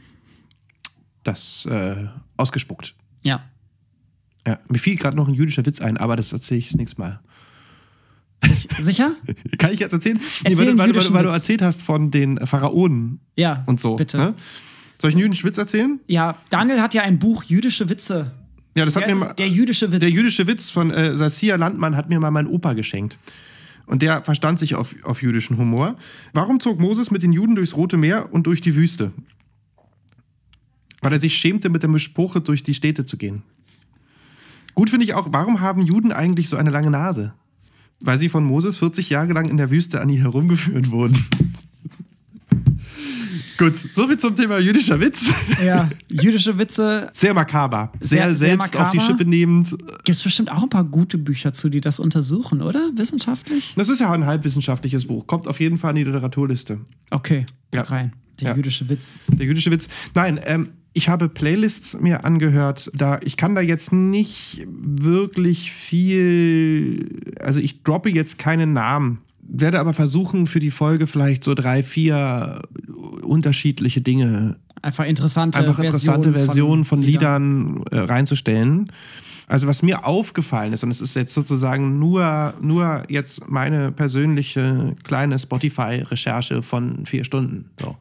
Speaker 2: das äh, ausgespuckt.
Speaker 1: Ja.
Speaker 2: Ja, mir fiel gerade noch ein jüdischer Witz ein, aber das erzähle ich das nächste Mal.
Speaker 1: Sicher?
Speaker 2: Kann ich jetzt erzählen?
Speaker 1: Erzähl
Speaker 2: nee, weil, weil,
Speaker 1: jüdischen
Speaker 2: weil du erzählt hast von den Pharaonen
Speaker 1: Ja.
Speaker 2: und so.
Speaker 1: Bitte.
Speaker 2: Ne? Soll ich einen jüdischen Witz erzählen?
Speaker 1: Ja, Daniel hat ja ein Buch Jüdische Witze.
Speaker 2: Ja, das hat
Speaker 1: Wie
Speaker 2: mir mal,
Speaker 1: der jüdische Witz.
Speaker 2: Der jüdische Witz von äh, Sassia Landmann hat mir mal mein Opa geschenkt. Und der verstand sich auf, auf jüdischen Humor. Warum zog Moses mit den Juden durchs Rote Meer und durch die Wüste? Weil er sich schämte, mit der Mischpoche durch die Städte zu gehen. Gut finde ich auch, warum haben Juden eigentlich so eine lange Nase? Weil sie von Moses 40 Jahre lang in der Wüste an ihr herumgeführt wurden. Gut, soviel zum Thema jüdischer Witz.
Speaker 1: ja, jüdische Witze.
Speaker 2: Sehr makaber. Sehr,
Speaker 1: Sehr- sehr
Speaker 2: selbst auf die
Speaker 1: makaber.
Speaker 2: Schippe nehmend.
Speaker 1: Gibt es bestimmt auch ein paar gute Bücher zu, die das untersuchen, oder? Wissenschaftlich?
Speaker 2: Das ist ja ein halbwissenschaftliches Buch. Kommt auf jeden Fall in die Literaturliste.
Speaker 1: Okay,
Speaker 2: Ja.
Speaker 1: rein. Der
Speaker 2: Ja.
Speaker 1: jüdische Witz.
Speaker 2: Der jüdische Witz. Nein, ähm, ich habe Playlists mir angehört. Da ich kann da jetzt nicht wirklich viel. Also ich droppe jetzt keinen Namen. Werde aber versuchen, für die Folge vielleicht so drei, vier unterschiedliche Dinge
Speaker 1: Einfach interessante
Speaker 2: einfach interessante Versionen von,
Speaker 1: Liedern.
Speaker 2: Liedern äh, reinzustellen. Also was mir aufgefallen ist, und es ist jetzt sozusagen nur, nur jetzt meine persönliche kleine Spotify-Recherche von vier Stunden, so,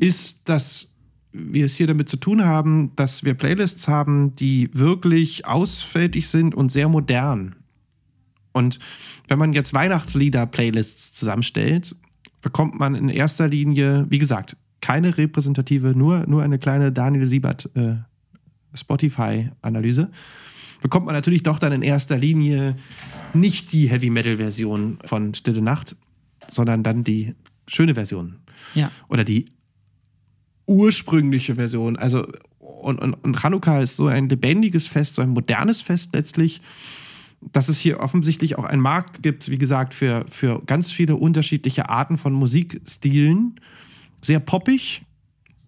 Speaker 2: ist, dass wir es hier damit zu tun haben, dass wir Playlists haben, die wirklich ausfältig sind und sehr modern. Und wenn man jetzt Weihnachtslieder-Playlists zusammenstellt, bekommt man in erster Linie, wie gesagt, keine repräsentative, nur, nur eine kleine Daniel Siebert äh, Spotify-Analyse. Bekommt man natürlich doch dann in erster Linie nicht die Heavy Metal-Version von Stille Nacht, sondern dann die schöne Version.
Speaker 1: Ja.
Speaker 2: Oder die ursprüngliche Version. Also, und, und, und Chanukka ist so ein lebendiges Fest, so ein modernes Fest letztlich, dass es hier offensichtlich auch einen Markt gibt, wie gesagt, für, für ganz viele unterschiedliche Arten von Musikstilen. Sehr poppig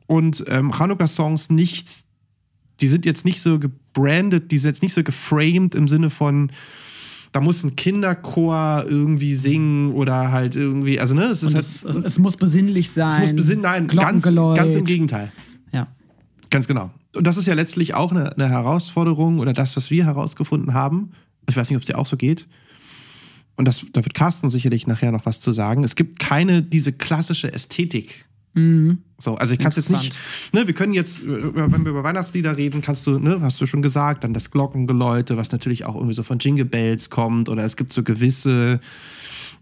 Speaker 2: und ähm, Chanukka-Songs nicht, die sind jetzt nicht so gebrandet, die sind jetzt nicht so geframed im Sinne von, da muss ein Kinderchor irgendwie singen oder halt irgendwie, also ne, es ist halt,
Speaker 1: es, es, muss besinnlich sein.
Speaker 2: es muss besinnen, nein, ganz, ganz im Gegenteil.
Speaker 1: Ja.
Speaker 2: Ganz genau. Und das ist ja letztlich auch eine, eine Herausforderung oder das, was wir herausgefunden haben. Ich weiß nicht, ob es dir auch so geht. Und das, da wird Carsten sicherlich nachher noch was zu sagen. Es gibt keine diese klassische Ästhetik. So, also ich kann es jetzt nicht. Ne, wir können jetzt, äh, wenn wir über Weihnachtslieder reden, kannst du, ne, hast du schon gesagt, dann das Glockengeläute, was natürlich auch irgendwie so von Jingle Bells kommt, oder es gibt so gewisse.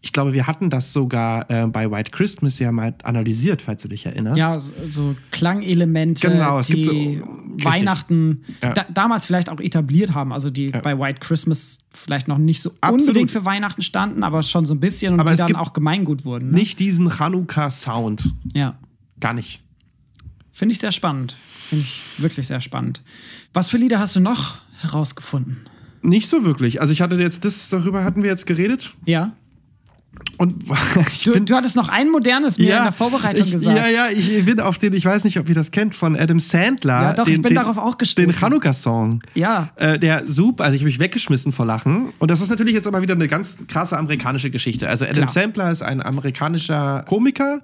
Speaker 2: Ich glaube, wir hatten das sogar äh, bei White Christmas ja mal analysiert, falls du dich erinnerst.
Speaker 1: Ja, so, so Klangelemente,
Speaker 2: Genau, es
Speaker 1: die
Speaker 2: gibt so- richtig.
Speaker 1: Weihnachten
Speaker 2: Ja.
Speaker 1: da, damals vielleicht auch etabliert haben. Also die bei White Christmas vielleicht noch nicht so
Speaker 2: Absolut.
Speaker 1: unbedingt für Weihnachten standen, aber schon so ein bisschen und
Speaker 2: Aber
Speaker 1: die dann auch Gemeingut wurden. Ne?
Speaker 2: Nicht diesen Chanukka-Sound.
Speaker 1: Ja.
Speaker 2: Gar nicht.
Speaker 1: Finde ich sehr spannend. Finde ich wirklich sehr spannend. Was für Lieder hast du noch herausgefunden?
Speaker 2: Nicht so wirklich. Also ich hatte jetzt das, darüber hatten wir jetzt geredet.
Speaker 1: Ja.
Speaker 2: Und
Speaker 1: Du,
Speaker 2: bin,
Speaker 1: du hattest noch ein modernes mir in der Vorbereitung
Speaker 2: ich,
Speaker 1: gesagt.
Speaker 2: Ja, ja, ich bin auf den, ich weiß nicht, ob ihr das kennt, von Adam Sandler.
Speaker 1: Ja, doch,
Speaker 2: den,
Speaker 1: ich bin
Speaker 2: den,
Speaker 1: darauf auch gestoßen.
Speaker 2: Den Chanukka-Song.
Speaker 1: Ja.
Speaker 2: Äh, der super, also ich habe mich weggeschmissen vor Lachen. Und das ist natürlich jetzt aber wieder eine ganz krasse amerikanische Geschichte. Also Adam
Speaker 1: Klar.
Speaker 2: Sandler ist ein amerikanischer Komiker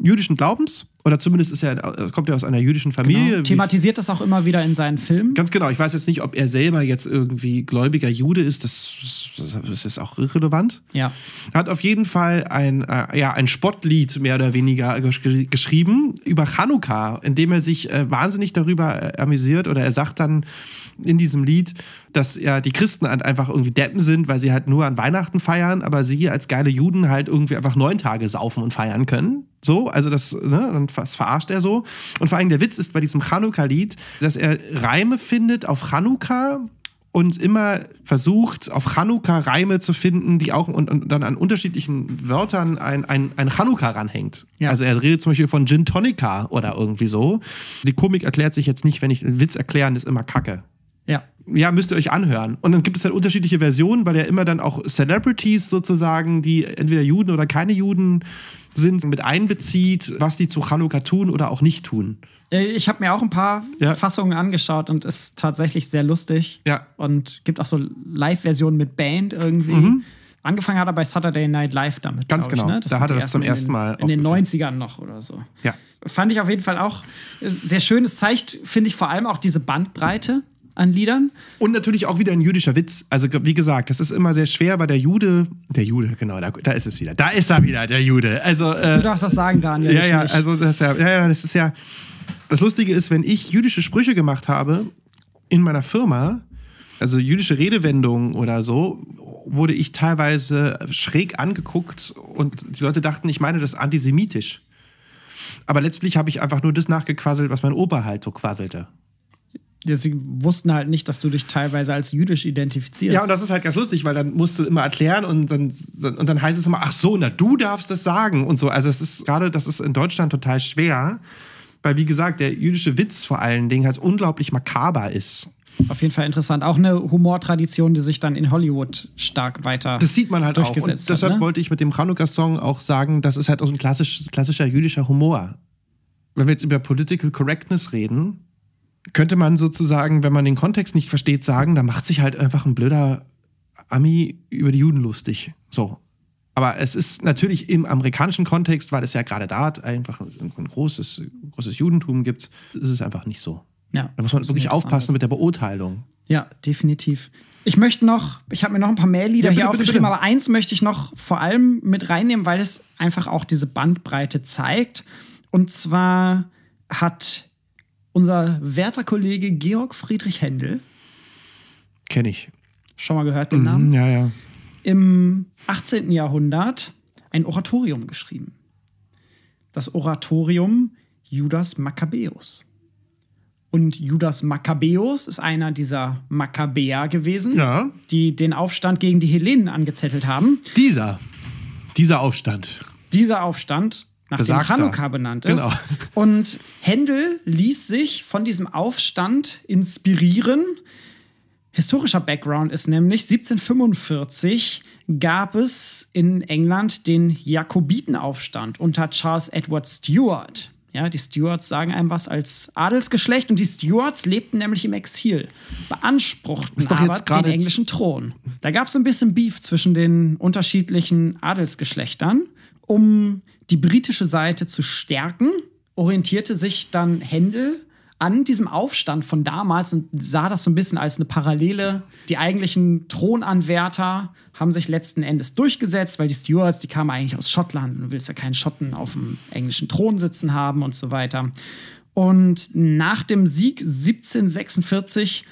Speaker 2: jüdischen Glaubens. Oder zumindest ist er, äh, kommt er aus einer jüdischen Familie.
Speaker 1: Genau. Thematisiert das auch immer wieder in seinen Filmen.
Speaker 2: Ganz genau. Ich weiß jetzt nicht, ob er selber jetzt irgendwie gläubiger Jude ist. Das, das, das ist auch irrelevant.
Speaker 1: Ja.
Speaker 2: Er hat auf jeden Fall ein, äh, ja, ein Spottlied mehr oder weniger gesch geschrieben über Chanukka, in dem er sich äh, wahnsinnig darüber äh, amüsiert oder er sagt dann in diesem Lied, dass ja die Christen halt einfach irgendwie Deppen sind, weil sie halt nur an Weihnachten feiern, aber sie als geile Juden halt irgendwie einfach neun Tage saufen und feiern können. So, also das, ne, dann verarscht er so. Und vor allem der Witz ist bei diesem Chanukka-Lied, dass er Reime findet auf Chanukka und immer versucht, auf Chanukka Reime zu finden, die auch und, und dann an unterschiedlichen Wörtern ein, ein, ein Chanukka ranhängt.
Speaker 1: Ja.
Speaker 2: Also er redet zum Beispiel von Gin Tonica oder irgendwie so. Die Komik erklärt sich jetzt nicht, wenn ich einen Witz erklären, ist immer Kacke.
Speaker 1: Ja.
Speaker 2: ja, müsst ihr euch anhören. Und dann gibt es halt unterschiedliche Versionen, weil er immer dann auch Celebrities sozusagen, die entweder Juden oder keine Juden sind, mit einbezieht, was die zu Chanukka tun oder auch nicht tun.
Speaker 1: Ich habe mir auch ein paar
Speaker 2: Ja.
Speaker 1: Fassungen angeschaut und ist tatsächlich sehr lustig.
Speaker 2: Ja.
Speaker 1: Und gibt auch so Live-Versionen mit Band irgendwie. Angefangen hat er bei Saturday Night Live damit.
Speaker 2: Mhm. Ganz
Speaker 1: glaub ich,
Speaker 2: genau.
Speaker 1: Ne?
Speaker 2: Da hat er das zum
Speaker 1: in
Speaker 2: ersten
Speaker 1: den,
Speaker 2: Mal
Speaker 1: In den
Speaker 2: aufgeführt.
Speaker 1: 90ern noch oder so.
Speaker 2: Ja.
Speaker 1: Fand ich auf jeden Fall auch sehr schön. Es zeigt, finde ich, vor allem auch diese Bandbreite an Liedern.
Speaker 2: Und natürlich auch wieder ein jüdischer Witz. Also, wie gesagt, das ist immer sehr schwer, weil der Jude, der Jude, genau, da, da ist es wieder. Da ist er wieder, der Jude. Also, äh,
Speaker 1: Du darfst das sagen, Daniel.
Speaker 2: Ja, ja, also das ist ja, ja, ja, das ist ja. Das Lustige ist, wenn ich jüdische Sprüche gemacht habe in meiner Firma, also jüdische Redewendungen oder so, wurde ich teilweise schräg angeguckt und die Leute dachten, ich meine das antisemitisch. Aber letztlich habe ich einfach nur das nachgequasselt, was mein Opa halt so quasselte.
Speaker 1: Sie wussten halt nicht, dass du dich teilweise als jüdisch identifizierst.
Speaker 2: Ja, und das ist halt ganz lustig, weil dann musst du immer erklären und dann, und dann heißt es immer, ach so, na du darfst das sagen und so. Also es ist gerade, das ist in Deutschland total schwer, weil wie gesagt, der jüdische Witz vor allen Dingen halt unglaublich makaber ist.
Speaker 1: Auf jeden Fall interessant. Auch eine Humortradition, die sich dann in Hollywood stark weiter
Speaker 2: Das sieht man halt auch. Und deshalb
Speaker 1: hat. Ne?
Speaker 2: wollte ich mit dem Chanukka-Song auch sagen, das ist halt auch so ein klassisch, klassischer jüdischer Humor. Wenn wir jetzt über Political Correctness reden, könnte man sozusagen, wenn man den Kontext nicht versteht, sagen, da macht sich halt einfach ein blöder Ami über die Juden lustig. So. Aber es ist natürlich im amerikanischen Kontext, weil es ja gerade da einfach ein großes, großes Judentum gibt, ist es einfach nicht so.
Speaker 1: Ja,
Speaker 2: Da muss man wirklich aufpassen mit der Beurteilung.
Speaker 1: Ja, definitiv. Ich möchte noch, ich habe mir noch ein paar mehr Lieder
Speaker 2: Ja, bitte,
Speaker 1: hier
Speaker 2: bitte,
Speaker 1: aufgeschrieben,
Speaker 2: bitte.
Speaker 1: aber eins möchte ich noch vor allem mit reinnehmen, weil es einfach auch diese Bandbreite zeigt. Und zwar hat unser werter Kollege Georg Friedrich Händel,
Speaker 2: Kenne ich.
Speaker 1: schon mal gehört den Namen,
Speaker 2: Mhm, ja, ja.
Speaker 1: im 18. Jahrhundert ein Oratorium geschrieben. Das Oratorium Judas Makkabäus. Und Judas Makkabäus ist einer dieser Makkabäer gewesen,
Speaker 2: Ja.
Speaker 1: die den Aufstand gegen die Hellenen angezettelt haben.
Speaker 2: Dieser. Dieser Aufstand.
Speaker 1: Dieser Aufstand, nach dem
Speaker 2: Besagter.
Speaker 1: Chanukka benannt ist.
Speaker 2: Genau.
Speaker 1: Und Händel ließ sich von diesem Aufstand inspirieren. Historischer Background ist nämlich, 1745 gab es in England den Jakobitenaufstand unter Charles Edward Stuart. Ja, die Stuarts sagen einem was als Adelsgeschlecht und die Stuarts lebten nämlich im Exil, beanspruchten
Speaker 2: Ist doch
Speaker 1: aber
Speaker 2: jetzt gerade-
Speaker 1: den englischen Thron. Da gab es ein bisschen Beef zwischen den unterschiedlichen Adelsgeschlechtern. Um die britische Seite zu stärken, orientierte sich dann Händel an diesem Aufstand von damals und sah das so ein bisschen als eine Parallele. Die eigentlichen Thronanwärter haben sich letzten Endes durchgesetzt, weil die Stuarts, die kamen eigentlich aus Schottland. Du willst ja keinen Schotten auf dem englischen Thron sitzen haben und so weiter. Und nach dem Sieg 1746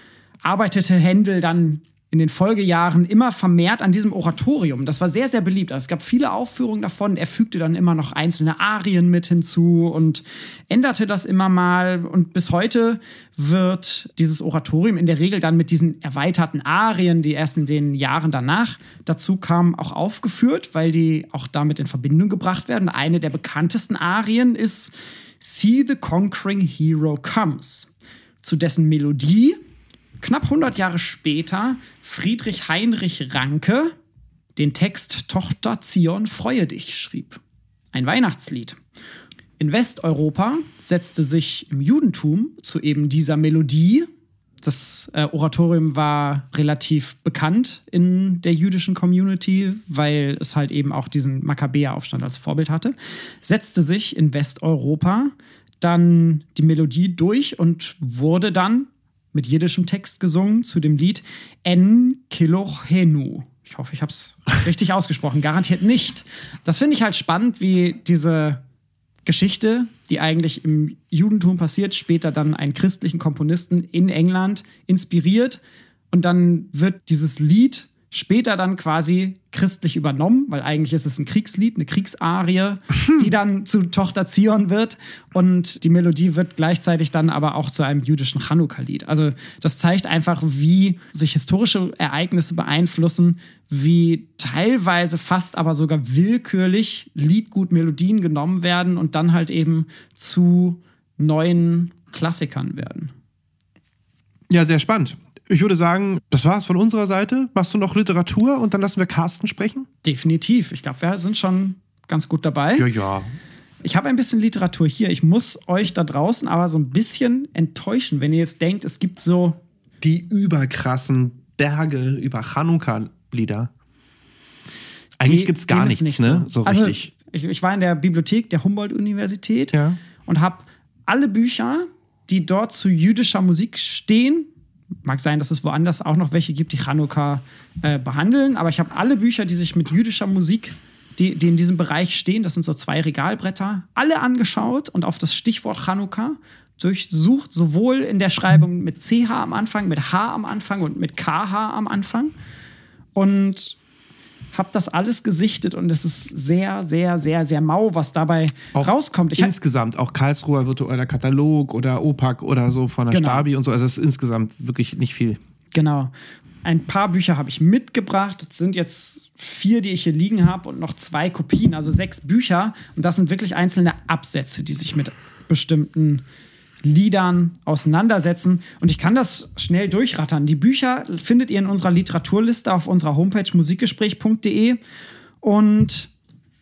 Speaker 1: arbeitete Händel dann in den Folgejahren immer vermehrt an diesem Oratorium. Das war sehr, sehr beliebt. Also es gab viele Aufführungen davon. Er fügte dann immer noch einzelne Arien mit hinzu und änderte das immer mal. Und bis heute wird dieses Oratorium in der Regel dann mit diesen erweiterten Arien, die erst in den Jahren danach dazu kamen, auch aufgeführt, weil die auch damit in Verbindung gebracht werden. Eine der bekanntesten Arien ist See the Conquering Hero Comes, zu dessen Melodie knapp 100 Jahre später Friedrich Heinrich Ranke den Text Tochter Zion freue dich schrieb. Ein Weihnachtslied. In Westeuropa setzte sich im Judentum zu eben dieser Melodie, das äh, Oratorium war relativ bekannt in der jüdischen Community, weil es halt eben auch diesen Makkabäeraufstand als Vorbild hatte, setzte sich in Westeuropa dann die Melodie durch und wurde dann mit jiddischem Text gesungen zu dem Lied En Kilochenu. Ich hoffe, ich habe es richtig ausgesprochen. Garantiert nicht. Das finde ich halt spannend, wie diese Geschichte, die eigentlich im Judentum passiert, später dann einen christlichen Komponisten in England inspiriert. Und dann wird dieses Lied später dann quasi christlich übernommen, weil eigentlich ist es ein Kriegslied, eine Kriegsarie, die dann zu Tochter Zion wird. Und die Melodie wird gleichzeitig dann aber auch zu einem jüdischen Chanukka-Lied. Also das zeigt einfach, wie sich historische Ereignisse beeinflussen, wie teilweise fast aber sogar willkürlich Liedgut Melodien genommen werden und dann halt eben zu neuen Klassikern werden.
Speaker 2: Ja, sehr spannend. Ich würde sagen, das war's von unserer Seite. Machst du noch Literatur und dann lassen wir Carsten sprechen?
Speaker 1: Definitiv. Ich glaube, wir sind schon ganz gut dabei.
Speaker 2: Ja, ja.
Speaker 1: Ich habe ein bisschen Literatur hier. Ich muss euch da draußen aber so ein bisschen enttäuschen, wenn ihr jetzt denkt, es gibt so.
Speaker 2: Die überkrassen Berge über Chanukka-Lieder. Eigentlich
Speaker 1: Die-
Speaker 2: gibt's gar nichts,
Speaker 1: nicht
Speaker 2: ne? So
Speaker 1: also,
Speaker 2: richtig.
Speaker 1: Ich, ich war in der Bibliothek der Humboldt-Universität
Speaker 2: Ja.
Speaker 1: und habe alle Bücher, die dort zu jüdischer Musik stehen, mag sein, dass es woanders auch noch welche gibt, die Chanukka äh, behandeln, aber ich habe alle Bücher, die sich mit jüdischer Musik, die, die in diesem Bereich stehen, das sind so zwei Regalbretter, alle angeschaut und auf das Stichwort Chanukka durchsucht, sowohl in der Schreibung mit CH am Anfang, mit H am Anfang und mit KH am Anfang. Und habe das alles gesichtet und es ist sehr, sehr, sehr, sehr mau, was dabei
Speaker 2: Auch
Speaker 1: rauskommt. Ich
Speaker 2: insgesamt, auch Karlsruher virtueller Katalog oder OPAC oder so von der
Speaker 1: Genau.
Speaker 2: Stabi und so. Also es ist insgesamt wirklich nicht viel.
Speaker 1: Genau. Ein paar Bücher habe ich mitgebracht. Das sind jetzt vier, die ich hier liegen habe und noch zwei Kopien, also sechs Bücher. Und das sind wirklich einzelne Absätze, die sich mit bestimmten Liedern auseinandersetzen. Und ich kann das schnell durchrattern. Die Bücher findet ihr in unserer Literaturliste auf unserer Homepage musikgespräch.de. Und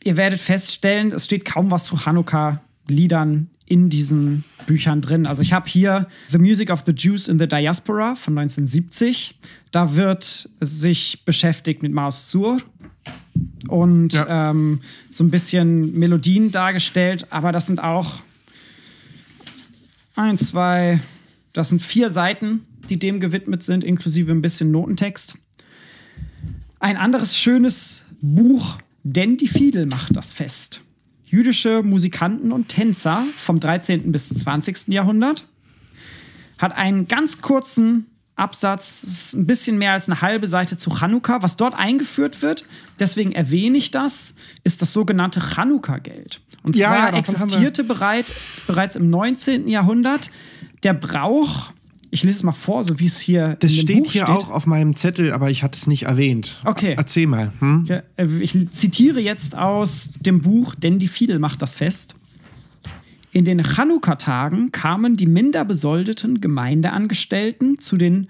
Speaker 1: ihr werdet feststellen, es steht kaum was zu Hanukkah-Liedern in diesen Büchern drin. Also ich habe hier The Music of the Jews in the Diaspora von 1970. Da wird sich beschäftigt mit Maus Sur und
Speaker 2: Ja.
Speaker 1: ähm, so ein bisschen Melodien dargestellt, aber das sind auch eins, zwei, das sind vier Seiten, die dem gewidmet sind, inklusive ein bisschen Notentext. Ein anderes schönes Buch, denn die Fiedel macht das fest. Jüdische Musikanten und Tänzer vom 13. bis 20. Jahrhundert. Hat einen ganz kurzen Absatz, ein bisschen mehr als eine halbe Seite zu Chanukka. Was dort eingeführt wird, deswegen erwähne ich das, ist das sogenannte Chanukka-Geld. Und
Speaker 2: Ja,
Speaker 1: zwar
Speaker 2: ja,
Speaker 1: existierte bereits, bereits im 19. Jahrhundert der Brauch, ich lese es mal vor, so wie es hier
Speaker 2: Das
Speaker 1: in dem
Speaker 2: steht
Speaker 1: Buch
Speaker 2: hier
Speaker 1: steht.
Speaker 2: auch auf meinem Zettel, aber ich hatte es nicht erwähnt.
Speaker 1: Okay.
Speaker 2: Erzähl mal. Hm?
Speaker 1: Ja, äh, ich zitiere jetzt aus dem Buch Denn die Fiedel macht das fest. In den Chanukka-Tagen kamen die minder besoldeten Gemeindeangestellten zu den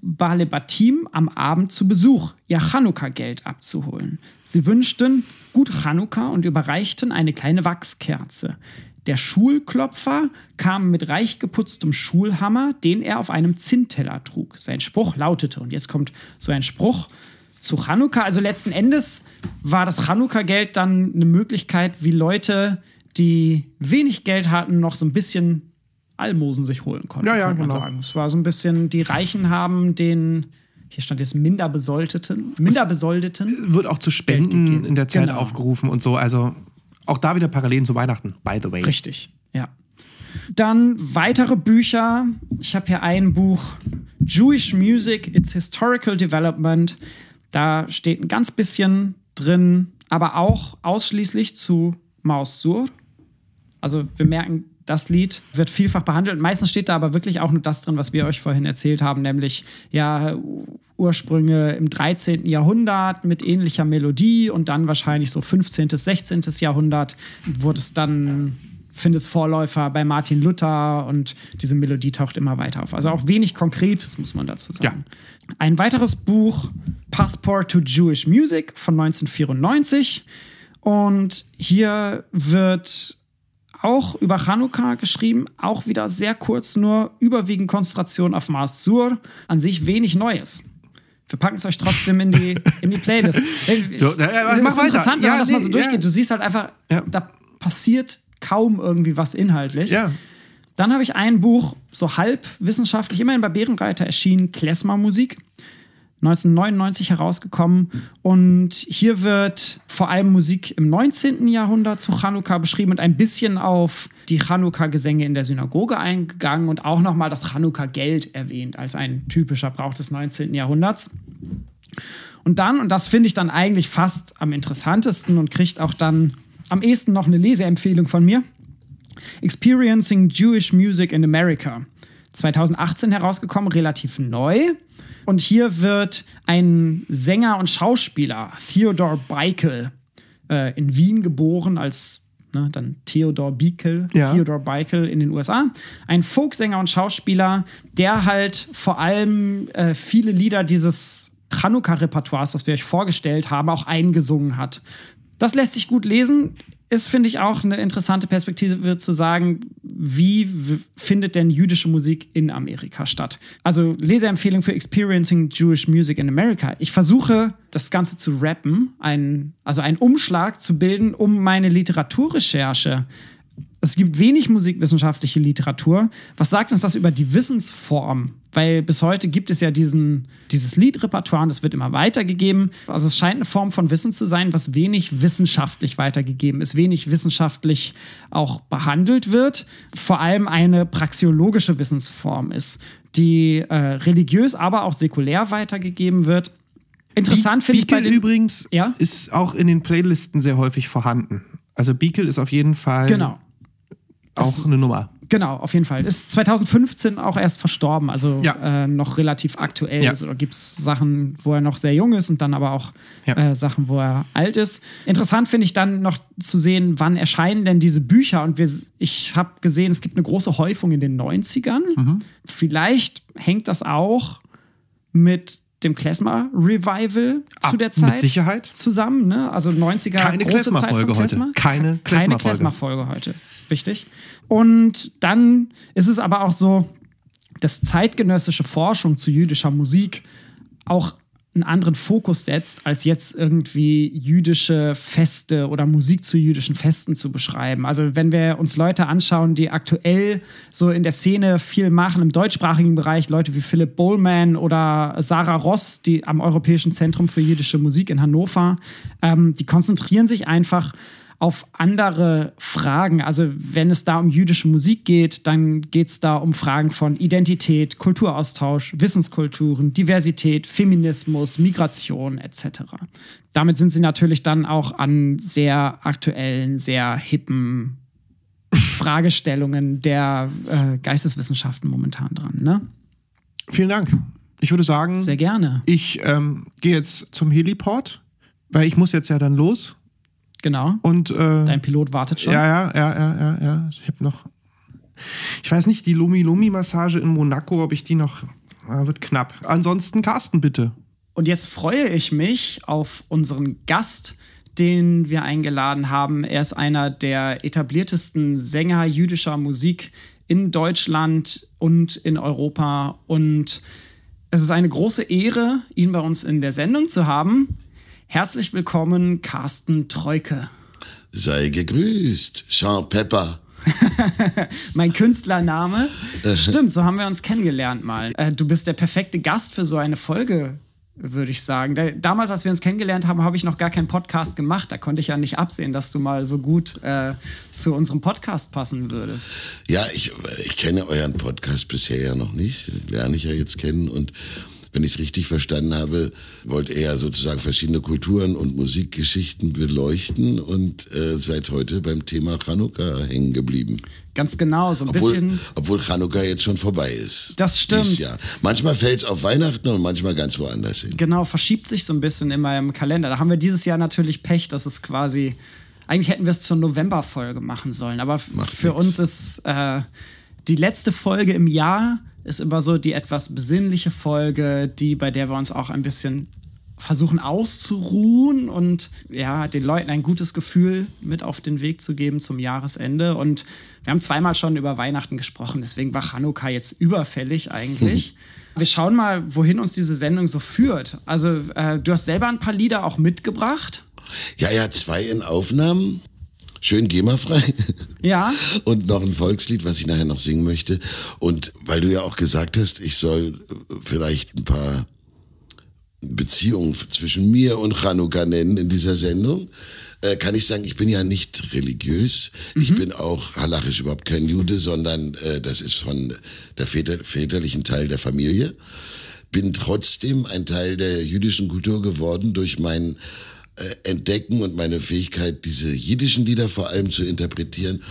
Speaker 1: Balebatim am Abend zu Besuch, ihr Chanukka-Geld abzuholen. Sie wünschten gut Chanukka und überreichten eine kleine Wachskerze. Der Schulklopfer kam mit reich geputztem Schulhammer, den er auf einem Zinnteller trug. Sein Spruch lautete, und jetzt kommt so ein Spruch, zu Chanukka. Also letzten Endes war das Chanukka-Geld dann eine Möglichkeit, wie Leute, die wenig Geld hatten, noch so ein bisschen Almosen sich holen konnten.
Speaker 2: Ja, ja,
Speaker 1: könnte man
Speaker 2: genau.
Speaker 1: sagen. Es war so ein bisschen, die Reichen haben den, hier stand jetzt minder besoldeten, minder besoldeten.
Speaker 2: Wird auch zu Spenden in der Zeit
Speaker 1: Genau.
Speaker 2: aufgerufen und so. Also auch da wieder Parallelen zu Weihnachten, by the way.
Speaker 1: Richtig, ja. Dann weitere Bücher. Ich habe hier ein Buch, Jewish Music, Its Historical Development. Da steht ein ganz bisschen drin, aber auch ausschließlich zu Maus Sur. Also wir merken, das Lied wird vielfach behandelt. Meistens steht da aber wirklich auch nur das drin, was wir euch vorhin erzählt haben, nämlich ja Ursprünge im 13. Jahrhundert mit ähnlicher Melodie und dann wahrscheinlich so 15., 16. Jahrhundert wurde es dann findet es Vorläufer bei Martin Luther und diese Melodie taucht immer weiter auf. Also auch wenig Konkretes, muss man dazu sagen. Ein weiteres Buch, Passport to Jewish Music von 1994. Und hier wird auch über Chanukka geschrieben, auch wieder sehr kurz, nur überwiegend Konzentration auf Mars Sur. An sich wenig Neues. Wir packen es euch trotzdem in die, in die Playlist.
Speaker 2: So, äh,
Speaker 1: Es
Speaker 2: mach
Speaker 1: ist interessant, wenn
Speaker 2: Ja,
Speaker 1: man das mal so
Speaker 2: nee,
Speaker 1: durchgeht. Du siehst halt einfach, da passiert kaum irgendwie was inhaltlich.
Speaker 2: Ja.
Speaker 1: Dann habe ich ein Buch, so halb wissenschaftlich, immerhin bei Bärenreiter erschienen, Klezmer-Musik. 1999 herausgekommen. Und hier wird vor allem Musik im 19. Jahrhundert zu Chanukka beschrieben und ein bisschen auf die Chanukka-Gesänge in der Synagoge eingegangen und auch nochmal das Chanukka-Geld erwähnt als ein typischer Brauch des 19. Jahrhunderts. Und dann, und das finde ich dann eigentlich fast am interessantesten und kriegt auch dann am ehesten noch eine Leseempfehlung von mir. Experiencing Jewish Music in America. 2018 herausgekommen, relativ neu. Und hier wird ein Sänger und Schauspieler, Theodor Beikel, äh, in Wien geboren als ne, dann Theodor Bickel,
Speaker 2: Ja.
Speaker 1: Theodor Bickel in den USA. Ein Folksänger und Schauspieler, der halt vor allem äh, viele Lieder dieses Chanukka-Repertoires, das wir euch vorgestellt haben, auch eingesungen hat. Das lässt sich gut lesen. Ist, finde ich, auch eine interessante Perspektive zu sagen, wie findet denn jüdische Musik in Amerika statt? Also Leseempfehlung für Experiencing Jewish Music in America. Ich versuche, das Ganze zu rappen, ein, also einen Umschlag zu bilden, um meine Literaturrecherche es gibt wenig musikwissenschaftliche Literatur. Was sagt uns das über die Wissensform? Weil bis heute gibt es ja diesen, dieses Liedrepertoire und es wird immer weitergegeben. Also es scheint eine Form von Wissen zu sein, was wenig wissenschaftlich weitergegeben ist, wenig wissenschaftlich auch behandelt wird. Vor allem eine praxiologische Wissensform ist, die äh, religiös, aber auch säkulär weitergegeben wird. Interessant finde ich bei den,
Speaker 2: übrigens
Speaker 1: Ja?
Speaker 2: ist auch in den Playlisten sehr häufig vorhanden. Also Beagle ist auf jeden Fall
Speaker 1: Genau.
Speaker 2: Auch eine Nummer.
Speaker 1: Genau, auf jeden Fall. Ist 2015 auch erst verstorben, also
Speaker 2: Ja.
Speaker 1: äh, noch relativ aktuell.
Speaker 2: Ja.
Speaker 1: Also, da gibt es Sachen, wo er noch sehr jung ist und dann aber auch
Speaker 2: Ja.
Speaker 1: äh, Sachen, wo er alt ist. Interessant finde ich dann noch zu sehen, wann erscheinen denn diese Bücher. Und wir, ich habe gesehen, es gibt eine große Häufung in den 90ern.
Speaker 2: Mhm.
Speaker 1: Vielleicht hängt das auch mit dem Klezmer-Revival
Speaker 2: Ah,
Speaker 1: zu der
Speaker 2: mit
Speaker 1: Zeit
Speaker 2: Sicherheit.
Speaker 1: zusammen. Ne? Also 90er,
Speaker 2: Keine
Speaker 1: große Zeit von
Speaker 2: Klezmer-Folge heute.
Speaker 1: Klezmer.
Speaker 2: Keine Klezmer-Folge.
Speaker 1: Klezmer-Folge heute. Wichtig. Und dann ist es aber auch so, dass zeitgenössische Forschung zu jüdischer Musik auch einen anderen Fokus setzt, als jetzt irgendwie jüdische Feste oder Musik zu jüdischen Festen zu beschreiben. Also wenn wir uns Leute anschauen, die aktuell so in der Szene viel machen, im deutschsprachigen Bereich, Leute wie Philipp Bohlmann oder Sarah Ross, die am Europäischen Zentrum für jüdische Musik in Hannover, ähm, die konzentrieren sich einfach auf andere Fragen. Also wenn es da um jüdische Musik geht, dann geht es da um Fragen von Identität, Kulturaustausch, Wissenskulturen, Diversität, Feminismus, Migration etc. Damit sind sie natürlich dann auch an sehr aktuellen, sehr hippen Fragestellungen der äh, Geisteswissenschaften momentan dran. Ne?
Speaker 2: Vielen Dank. Ich würde sagen,
Speaker 1: Sehr gerne.
Speaker 2: ich ähm, gehe jetzt zum Heliport, weil ich muss jetzt ja dann los.
Speaker 1: Genau.
Speaker 2: Und äh,
Speaker 1: Dein Pilot wartet schon.
Speaker 2: ja, ja, ja, ja, ja, ja. Ich habe noch. Ich weiß nicht, die Lumi-Lumi-Massage in Monaco, ob ich die noch. Ah, wird knapp. Ansonsten Carsten, bitte.
Speaker 1: Und jetzt freue ich mich auf unseren Gast, den wir eingeladen haben. Er ist einer der etabliertesten Sänger jüdischer Musik in Deutschland und in Europa. Und es ist eine große Ehre, ihn bei uns in der Sendung zu haben. Herzlich willkommen, Carsten Treuke.
Speaker 3: Sei gegrüßt, Jean Pepper.
Speaker 1: Mein Künstlername. Stimmt, so haben wir uns kennengelernt mal. Äh, du bist der perfekte Gast für so eine Folge, würde ich sagen. Da, damals, als wir uns kennengelernt haben, habe ich noch gar keinen Podcast gemacht. Da konnte ich ja nicht absehen, dass du mal so gut äh, zu unserem Podcast passen würdest.
Speaker 3: Ja, ich, ich kenne euren Podcast bisher ja noch nicht, lerne ich ja jetzt kennen und wenn ich es richtig verstanden habe, wollt ihr ja sozusagen verschiedene Kulturen und Musikgeschichten beleuchten und äh, seid heute beim Thema Chanukka hängen geblieben.
Speaker 1: Ganz genau, so ein
Speaker 3: Obwohl,
Speaker 1: bisschen.
Speaker 3: obwohl Chanukka jetzt schon vorbei ist.
Speaker 1: Das stimmt.
Speaker 3: Dieses Jahr. Manchmal fällt es auf Weihnachten und manchmal ganz woanders hin.
Speaker 1: Genau, verschiebt sich so ein bisschen in meinem Kalender. Da haben wir dieses Jahr natürlich Pech, dass es quasi. Eigentlich hätten wir es zur Novemberfolge machen sollen, aber
Speaker 3: Macht
Speaker 1: für
Speaker 3: nix.
Speaker 1: uns ist äh, die letzte Folge im Jahr ist immer so die etwas besinnliche Folge, die bei der wir uns auch ein bisschen versuchen auszuruhen und ja, den Leuten ein gutes Gefühl mit auf den Weg zu geben zum Jahresende. Und wir haben zweimal schon über Weihnachten gesprochen, deswegen war Chanukka jetzt überfällig eigentlich. Wir schauen mal, wohin uns diese Sendung so führt. Also, äh, du hast selber ein paar Lieder auch mitgebracht.
Speaker 3: Ja, ja, zwei in Aufnahmen. Schön GEMA-frei.
Speaker 1: Ja,
Speaker 3: Und noch ein Volkslied, was ich nachher noch singen möchte. Und weil du ja auch gesagt hast, ich soll äh, vielleicht ein paar Beziehungen zwischen mir und Chanukka nennen in dieser Sendung, äh, kann ich sagen, ich bin ja nicht religiös. Ich bin auch halachisch überhaupt kein Jude, sondern äh, das ist von der väter, väterlichen Teil der Familie. Bin trotzdem ein Teil der jüdischen Kultur geworden durch mein äh, Entdecken und meine Fähigkeit, diese jiddischen Lieder vor allem zu interpretieren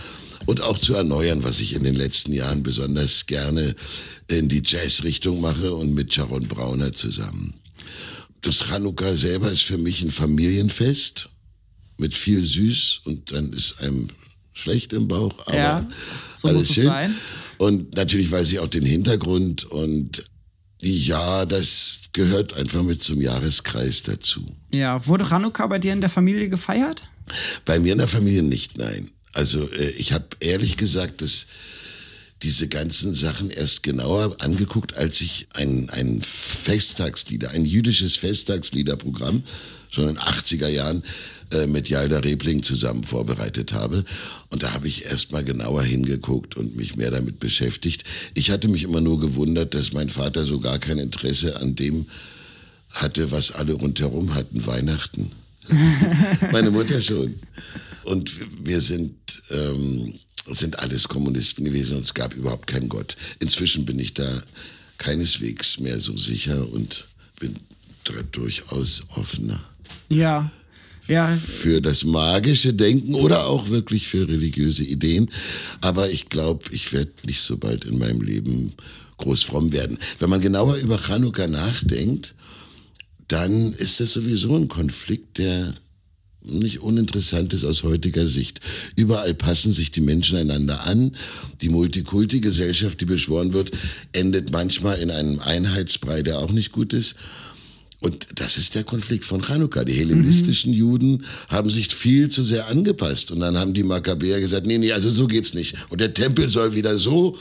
Speaker 3: und auch zu erneuern, was ich in den letzten Jahren besonders gerne in die Jazz-Richtung mache und mit Sharon Brauner zusammen. Das Chanukka selber ist für mich ein Familienfest mit viel Süß und dann ist einem schlecht im Bauch, aber
Speaker 1: Ja, so
Speaker 3: alles schön.
Speaker 1: sein.
Speaker 3: Und natürlich weiß ich auch den Hintergrund und ja, das gehört einfach mit zum Jahreskreis dazu.
Speaker 1: Ja, wurde Chanukka bei dir in der Familie gefeiert?
Speaker 3: Bei mir in der Familie nicht, nein. Also äh, ich habe ehrlich gesagt, dass diese ganzen Sachen erst genauer angeguckt, als ich ein, ein Festtagslieder, ein jüdisches Festtagsliederprogramm schon in den 80er Jahren äh, mit Jalda Rebling zusammen vorbereitet habe. Und da habe ich erst mal genauer hingeguckt und mich mehr damit beschäftigt. Ich hatte mich immer nur gewundert, dass mein Vater so gar kein Interesse an dem hatte, was alle rundherum hatten, Weihnachten. Meine Mutter schon. Und wir sind, ähm, sind alles Kommunisten gewesen und es gab überhaupt keinen Gott. Inzwischen bin ich da keineswegs mehr so sicher und bin durchaus offener
Speaker 1: Ja. Ja,
Speaker 3: für das magische Denken oder auch wirklich für religiöse Ideen. Aber ich glaube, ich werde nicht so bald in meinem Leben groß fromm werden. Wenn man genauer über Chanukka nachdenkt, dann ist das sowieso ein Konflikt, der nicht uninteressant ist aus heutiger Sicht. Überall passen sich die Menschen einander an. Die Multikulti-Gesellschaft, die beschworen wird, endet manchmal in einem Einheitsbrei, der auch nicht gut ist. Und das ist der Konflikt von Chanukka. Die hellenistischen Juden haben sich viel zu sehr angepasst. Und dann haben die Makkabäer gesagt, nee, nee, also so geht's nicht. Und der Tempel soll wieder so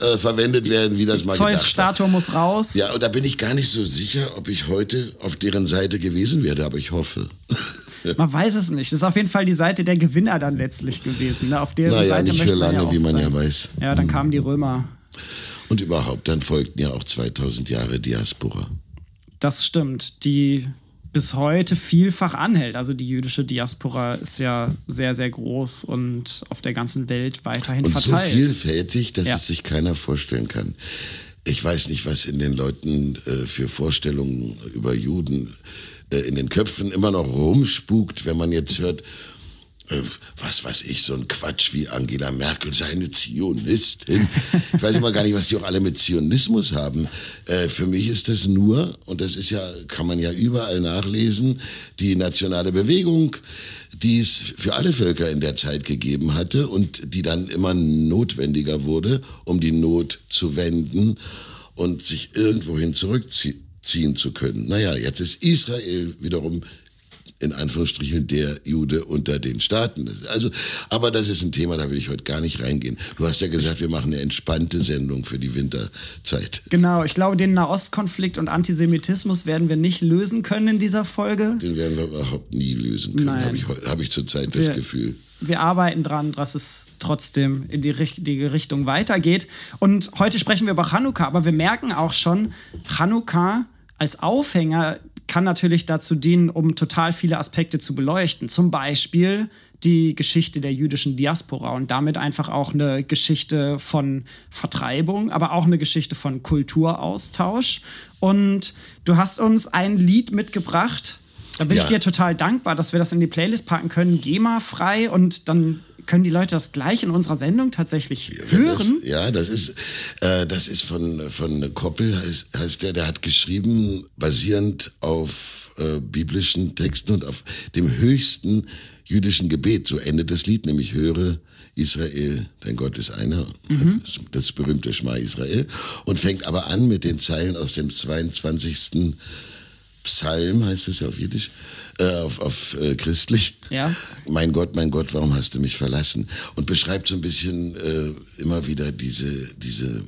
Speaker 3: äh, verwendet werden, wie das mal gedacht war.
Speaker 1: Zeus-Statue muss raus.
Speaker 3: Ja, und da bin ich gar nicht so sicher, ob ich heute auf deren Seite gewesen wäre, aber ich hoffe.
Speaker 1: Man weiß es nicht. Das ist auf jeden Fall die Seite der Gewinner dann letztlich gewesen. Ne? Auf deren
Speaker 3: Naja,
Speaker 1: Seite
Speaker 3: nicht für
Speaker 1: man
Speaker 3: lange,
Speaker 1: ja auch
Speaker 3: wie man ja
Speaker 1: sein.
Speaker 3: weiß.
Speaker 1: Ja, dann kamen die Römer.
Speaker 3: Und überhaupt, dann folgten ja auch 2000 Jahre Diaspora.
Speaker 1: Das stimmt. Die bis heute vielfach anhält. Also die jüdische Diaspora ist ja sehr, sehr groß und auf der ganzen Welt weiterhin
Speaker 3: Und so
Speaker 1: verteilt.
Speaker 3: vielfältig, dass
Speaker 1: Ja.
Speaker 3: es sich keiner vorstellen kann. Ich weiß nicht, was in den Leuten äh, für Vorstellungen über Juden äh, in den Köpfen immer noch rumspukt, wenn man jetzt hört, was weiß ich, so ein Quatsch wie Angela Merkel sei eine Zionistin. Ich weiß immer gar nicht, was die auch alle mit Zionismus haben. Äh, für mich ist das nur, und das ist ja, kann man ja überall nachlesen, die nationale Bewegung, die es für alle Völker in der Zeit gegeben hatte und die dann immer notwendiger wurde, um die Not zu wenden und sich irgendwohin zurückziehen zu können. Naja, jetzt ist Israel wiederum in Anführungsstrichen der Jude unter den Staaten. Also, aber das ist ein Thema, da will ich heute gar nicht reingehen. Du hast ja gesagt, wir machen eine entspannte Sendung für die Winterzeit.
Speaker 1: Genau, ich glaube, den Nahostkonflikt und Antisemitismus werden wir nicht lösen können in dieser Folge.
Speaker 3: Den werden wir überhaupt nie lösen können,
Speaker 1: Nein.
Speaker 3: habe ich, hab ich zurzeit das Gefühl.
Speaker 1: Wir arbeiten dran, dass es trotzdem in die richtige Richtung weitergeht. Und heute sprechen wir über Chanukka, aber wir merken auch schon, Chanukka als Aufhänger kann natürlich dazu dienen, um total viele Aspekte zu beleuchten. Zum Beispiel die Geschichte der jüdischen Diaspora und damit einfach auch eine Geschichte von Vertreibung, aber auch eine Geschichte von Kulturaustausch. Und du hast uns ein Lied mitgebracht. Da bin
Speaker 3: Ja.
Speaker 1: ich dir total dankbar, dass wir das in die Playlist packen können, GEMA-frei und dann können die Leute das gleich in unserer Sendung tatsächlich hören.
Speaker 3: Das, ja, das ist, äh, das ist von, von Koppel, heißt, heißt der, der hat geschrieben, basierend auf äh, biblischen Texten und auf dem höchsten jüdischen Gebet. So endet das Lied, nämlich höre Israel, dein Gott ist einer, das berühmte Schma Israel, und fängt aber an mit den Zeilen aus dem 22. Psalm, heißt es ja auf Jiddisch, äh, auf, auf äh, christlich.
Speaker 1: Ja.
Speaker 3: Mein Gott, mein Gott, warum hast du mich verlassen? Und beschreibt so ein bisschen äh, immer wieder diese, diese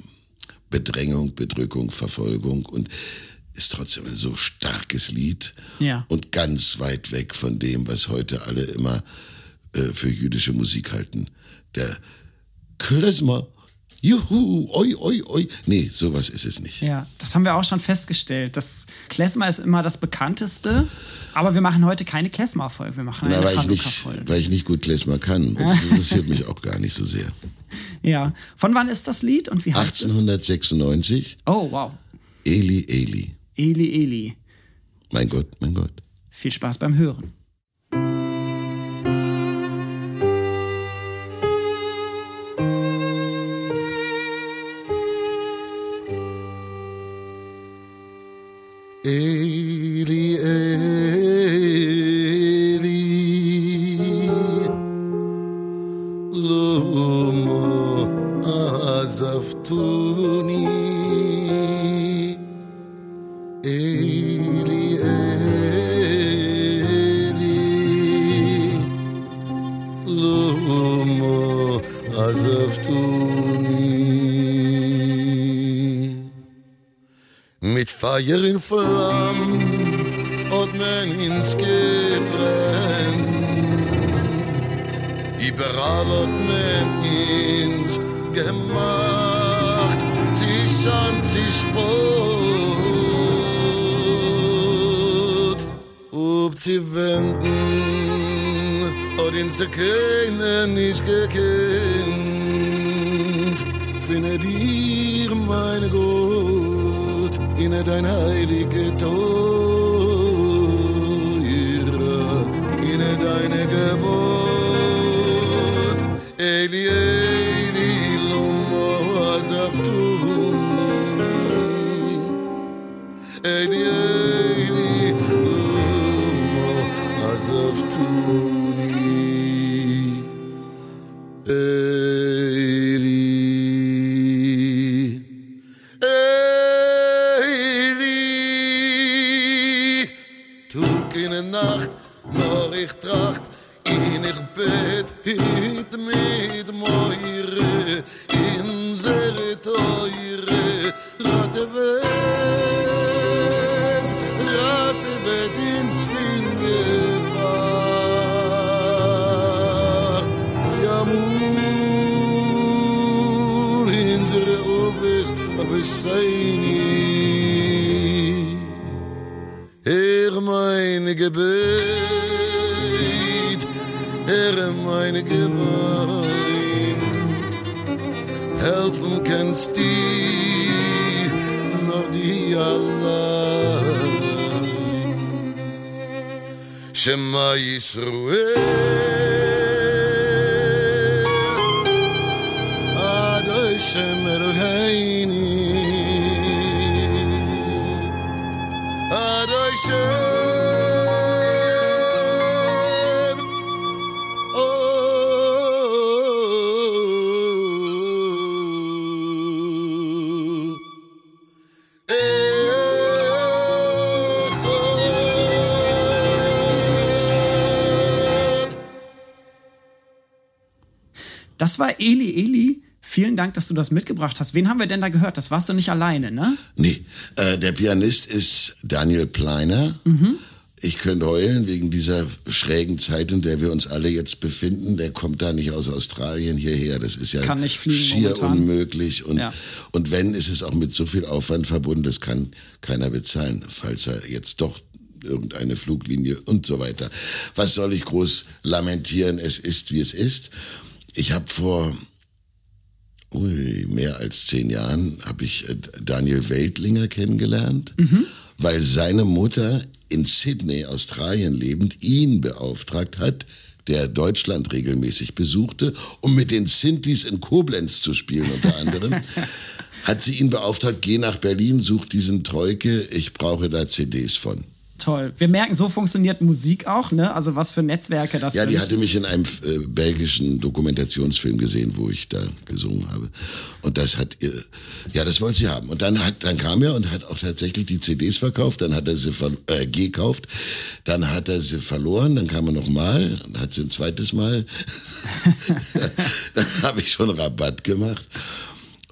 Speaker 3: Bedrängung, Bedrückung, Verfolgung und ist trotzdem ein so starkes Lied
Speaker 1: Ja.
Speaker 3: und ganz weit weg von dem, was heute alle immer äh, für jüdische Musik halten. Der Klezmer, juhu, oi, oi, oi. Nee, sowas ist es nicht.
Speaker 1: Ja, das haben wir auch schon festgestellt. Das Klezmer ist immer das bekannteste, aber wir machen heute keine Klezmer-Folge, wir machen
Speaker 3: Na,
Speaker 1: eine
Speaker 3: weil, ich nicht, weil ich nicht gut Klezmer kann. Und das interessiert mich auch gar nicht so sehr.
Speaker 1: Ja. Von wann ist das Lied und wie heißt es?
Speaker 3: 1896,
Speaker 1: Oh, wow.
Speaker 3: Eli, Eli.
Speaker 1: Eli, Eli.
Speaker 3: Mein Gott, mein Gott.
Speaker 1: Viel Spaß beim Hören.
Speaker 3: Finde dir, meine Gott, in dein heilige Teure,
Speaker 1: Dank, dass du das mitgebracht hast. Wen haben wir denn da gehört? Das warst du nicht alleine, ne?
Speaker 3: Nee, äh, der Pianist ist Daniel Pleiner. Ich könnte heulen wegen dieser schrägen Zeit, in der wir uns alle jetzt befinden. Der kommt da nicht aus Australien hierher. Das ist ja schier
Speaker 1: momentan.
Speaker 3: unmöglich. Und,
Speaker 1: Ja.
Speaker 3: und wenn, ist es auch mit so viel Aufwand verbunden, das kann keiner bezahlen, falls er jetzt doch irgendeine Fluglinie und so weiter. Was soll ich groß lamentieren? Es ist, wie es ist. Ich habe vor ui, mehr als zehn Jahren habe ich äh, Daniel Weltlinger kennengelernt, weil seine Mutter in Sydney, Australien lebend, ihn beauftragt hat, der Deutschland regelmäßig besuchte, um mit den Sintis in Koblenz zu spielen unter anderem. hat sie ihn beauftragt, geh nach Berlin, such diesen Troike, ich brauche da CDs von.
Speaker 1: Toll. Wir merken, so funktioniert Musik auch, ne? Also was für Netzwerke das
Speaker 3: Ja,
Speaker 1: sind.
Speaker 3: die hatte mich in einem äh, belgischen Dokumentationsfilm gesehen, wo ich da gesungen habe. Und das hat ihr, ja, das wollte sie haben. Und dann hat, dann kam er und hat auch tatsächlich die CDs verkauft. Dann hat er sie äh, gekauft. Dann hat er sie verloren. Dann kam er nochmal. Dann hat sie ein zweites Mal. dann habe ich schon Rabatt gemacht.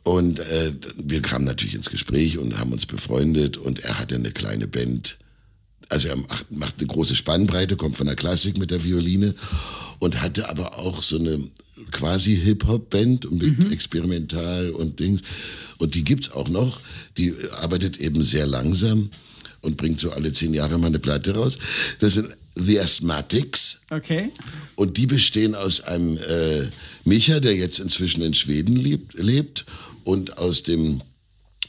Speaker 3: Und äh, wir kamen natürlich ins Gespräch und haben uns befreundet. Und er hatte eine kleine Band also er macht, macht eine große Spannbreite, kommt von der Klassik mit der Violine und hatte aber auch so eine quasi Hip-Hop-Band und mit Experimental und Dings. Und die gibt's auch noch. Die arbeitet eben sehr langsam und bringt so alle zehn Jahre mal eine Platte raus. Das sind The Asthmatics.
Speaker 1: Okay.
Speaker 3: Und die bestehen aus einem äh, Micha, der jetzt inzwischen in Schweden lebt, lebt und aus dem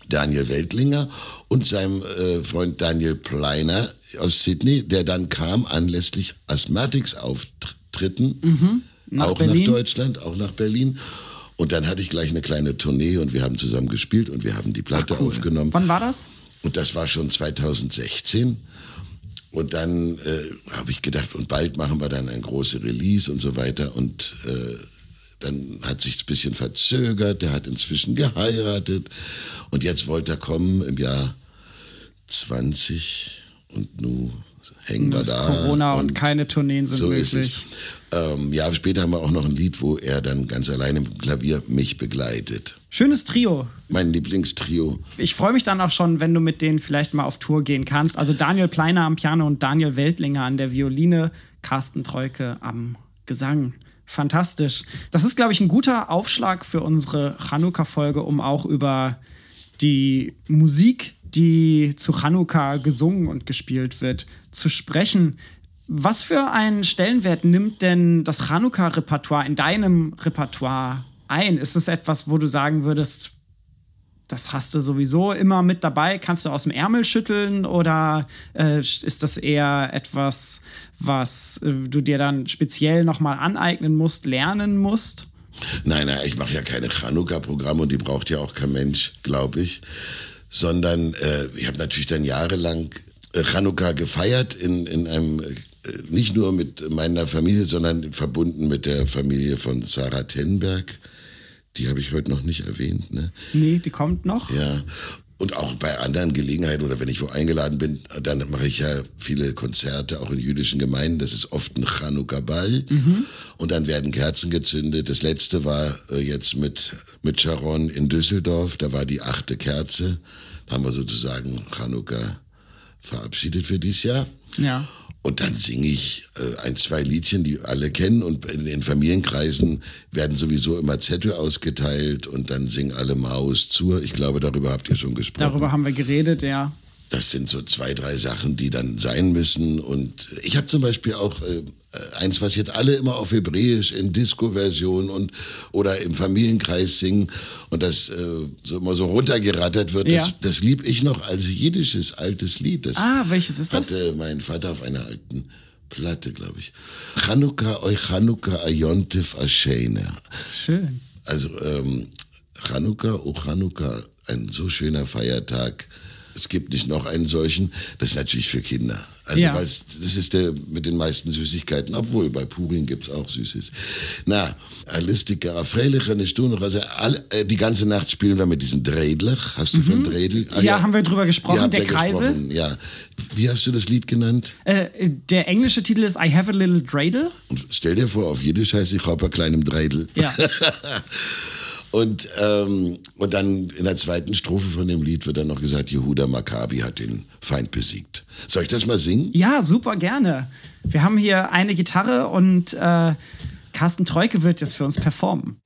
Speaker 3: Daniel Weltlinger und seinem äh, Freund Daniel Pleiner aus Sydney, der dann kam anlässlich Asthmatics-Auftritten,
Speaker 1: Nach
Speaker 3: auch
Speaker 1: Berlin?
Speaker 3: nach Deutschland, auch nach Berlin. Und dann hatte ich gleich eine kleine Tournee und wir haben zusammen gespielt und wir haben die Platte
Speaker 1: Cool.
Speaker 3: aufgenommen.
Speaker 1: Wann war das?
Speaker 3: Und das war schon 2016. Und dann äh, habe ich gedacht, und bald machen wir dann ein großes Release und so weiter. Und äh, dann hat sich ein bisschen verzögert. Der hat inzwischen geheiratet. Und jetzt wollte er kommen im Jahr 20 und nu hängen wir da.
Speaker 1: Corona und, keine Tourneen sind
Speaker 3: so
Speaker 1: möglich.
Speaker 3: ist es. Ähm, ja, später haben wir auch noch ein Lied, wo er dann ganz alleine im Klavier mich begleitet.
Speaker 1: Schönes Trio.
Speaker 3: Mein Lieblingstrio.
Speaker 1: Ich freue mich dann auch schon, wenn du mit denen vielleicht mal auf Tour gehen kannst. Also Daniel Pleiner am Piano und Daniel Weltlinger an der Violine, Carsten Treuke am Gesang. Fantastisch. Das ist, glaube ich, ein guter Aufschlag für unsere Chanukka-Folge, um auch über die Musik, die zu Chanukka gesungen und gespielt wird, zu sprechen. Was für einen Stellenwert nimmt denn das Chanukka-Repertoire in deinem Repertoire ein? Ist es etwas, wo du sagen würdest, das hast du sowieso immer mit dabei. Kannst du aus dem Ärmel schütteln oder äh, ist das eher etwas, was äh, du dir dann speziell nochmal aneignen musst, lernen musst?
Speaker 3: Nein, nein, ich mache ja keine Chanukka-Programme und die braucht ja auch kein Mensch, glaube ich. Sondern äh, ich habe natürlich dann jahrelang äh, Chanukka gefeiert in, in einem, äh, nicht nur mit meiner Familie, sondern verbunden mit der Familie von Sarah Tenberg. Die habe ich heute noch nicht erwähnt, ne?
Speaker 1: Nee, die kommt noch.
Speaker 3: Ja. Und auch bei anderen Gelegenheiten oder wenn ich wo eingeladen bin, dann mache ich ja viele Konzerte, auch in jüdischen Gemeinden. Das ist oft ein Chanukka-Ball. Und dann werden Kerzen gezündet. Das letzte war äh, jetzt mit, mit Sharon in Düsseldorf. Da war die achte Kerze. Da haben wir sozusagen Chanukka verabschiedet für dieses Jahr.
Speaker 1: Ja.
Speaker 3: Und dann singe ich äh, ein, zwei Liedchen, die alle kennen. Und in den Familienkreisen werden sowieso immer Zettel ausgeteilt und dann singen alle Maus zu. Ich glaube, darüber habt ihr schon gesprochen.
Speaker 1: Darüber haben wir geredet, ja.
Speaker 3: Das sind so zwei, drei Sachen, die dann sein müssen. Und ich habe zum Beispiel auch äh, eins, was jetzt alle immer auf Hebräisch in Disco-Version und oder im Familienkreis singen und das äh, so immer so runtergerattert wird.
Speaker 1: Ja.
Speaker 3: Das, das lieb ich noch als jiddisches altes Lied. Das
Speaker 1: Ah, welches ist das?
Speaker 3: hatte mein Vater auf einer alten Platte, glaube ich. Chanukka, oi Chanukka, ayontif ashene.
Speaker 1: Schön.
Speaker 3: Also ähm, Chanukka, oh Chanukka, ein so schöner Feiertag. Es gibt nicht noch einen solchen. Das ist natürlich für Kinder. Also
Speaker 1: Ja.
Speaker 3: weil das ist der mit den meisten Süßigkeiten, obwohl bei Purin gibt's auch Süßes. Na, Alistiker, Freilich, eine Stunde, also all, äh, die ganze Nacht spielen wir mit diesen Dreidlach. Hast du von Dreidel? Ah,
Speaker 1: Mhm. Ja, haben wir drüber gesprochen,
Speaker 3: habt
Speaker 1: der Kreisel.
Speaker 3: gesprochen, Ja. Wie hast du das Lied genannt?
Speaker 1: Äh, der englische Titel ist I Have a Little Dreidel.
Speaker 3: Und stell dir vor, auf Jiddisch heißt ich Hopper kleinem Dreidel.
Speaker 1: Ja.
Speaker 3: Und, ähm, und dann in der zweiten Strophe von dem Lied wird dann noch gesagt, Jehuda Maccabi hat den Feind besiegt. Soll ich das mal singen?
Speaker 1: Ja, super gerne. Wir haben hier eine Gitarre und äh, Carsten Treuke wird jetzt für uns performen.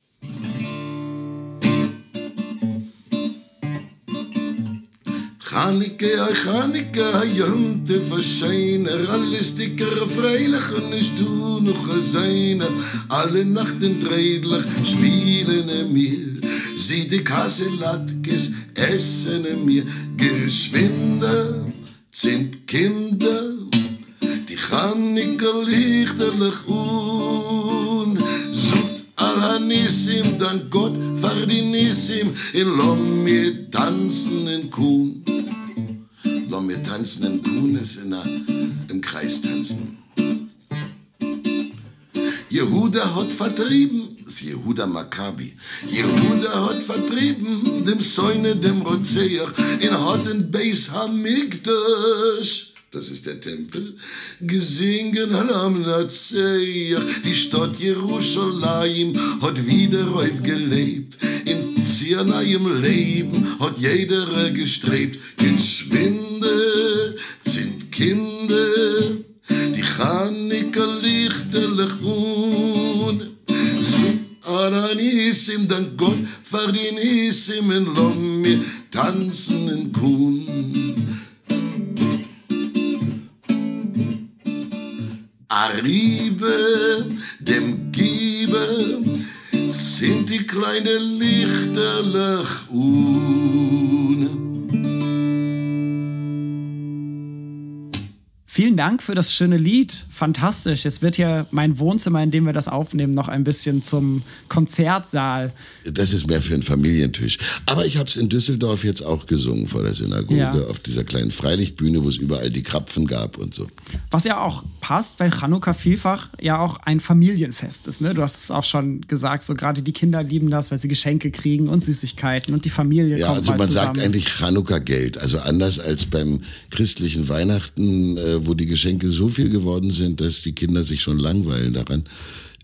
Speaker 3: Chanike, oi Chanike, Jante verschijnen. Alle sticker freilich en is du noch gezeine. Alle Nachten dreidlich spielen mir. Sie die Kasselatkes essen mir. Geschwinde sind Kinder. Die Chanike lichterlich un. Zoet Alanissim, dank Gott, Fardinissim, in Lom mir tanzen in Kuhn. Lom mir tanzen in Kuhn ist in der, im Kreis tanzen. Jehuda hat vertrieben, das ist Jehuda Maccabi. Jehuda hat vertrieben, dem Säune, dem Rozeach, in Hotten Beis Hamikdash. Das ist der Tempel. Gesingen am Nazeach. Die Stadt Jerusalem hat wieder aufgelebt. Im Zierneiem Leben hat jeder gestrebt. Geschwinde sind Kinder, die Chanukka lichterlich un. So Aranissim, dank Gott, Fardinissim in Lommi, tanzen in Kuhn. Arriba, dem Giebe, sind die kleine Lichterlech uns.
Speaker 1: Vielen Dank für das schöne Lied. Fantastisch. Jetzt wird hier mein Wohnzimmer, in dem wir das aufnehmen, noch ein bisschen zum Konzertsaal.
Speaker 3: Das ist mehr für einen Familientisch. Aber ich habe es in Düsseldorf jetzt auch gesungen vor der Synagoge,
Speaker 1: Ja.
Speaker 3: auf dieser kleinen Freilichtbühne, wo es überall die Krapfen gab und so.
Speaker 1: Was ja auch passt, weil Chanukka vielfach ja auch ein Familienfest ist. Ne? Du hast es auch schon gesagt, so gerade die Kinder lieben das, weil sie Geschenke kriegen und Süßigkeiten und die Familie
Speaker 3: Ja,
Speaker 1: kommt
Speaker 3: also man
Speaker 1: zusammen.
Speaker 3: sagt eigentlich Chanukka-Geld. Also anders als beim christlichen Weihnachten, äh, wo die Geschenke so viel geworden sind, dass die Kinder sich schon langweilen daran,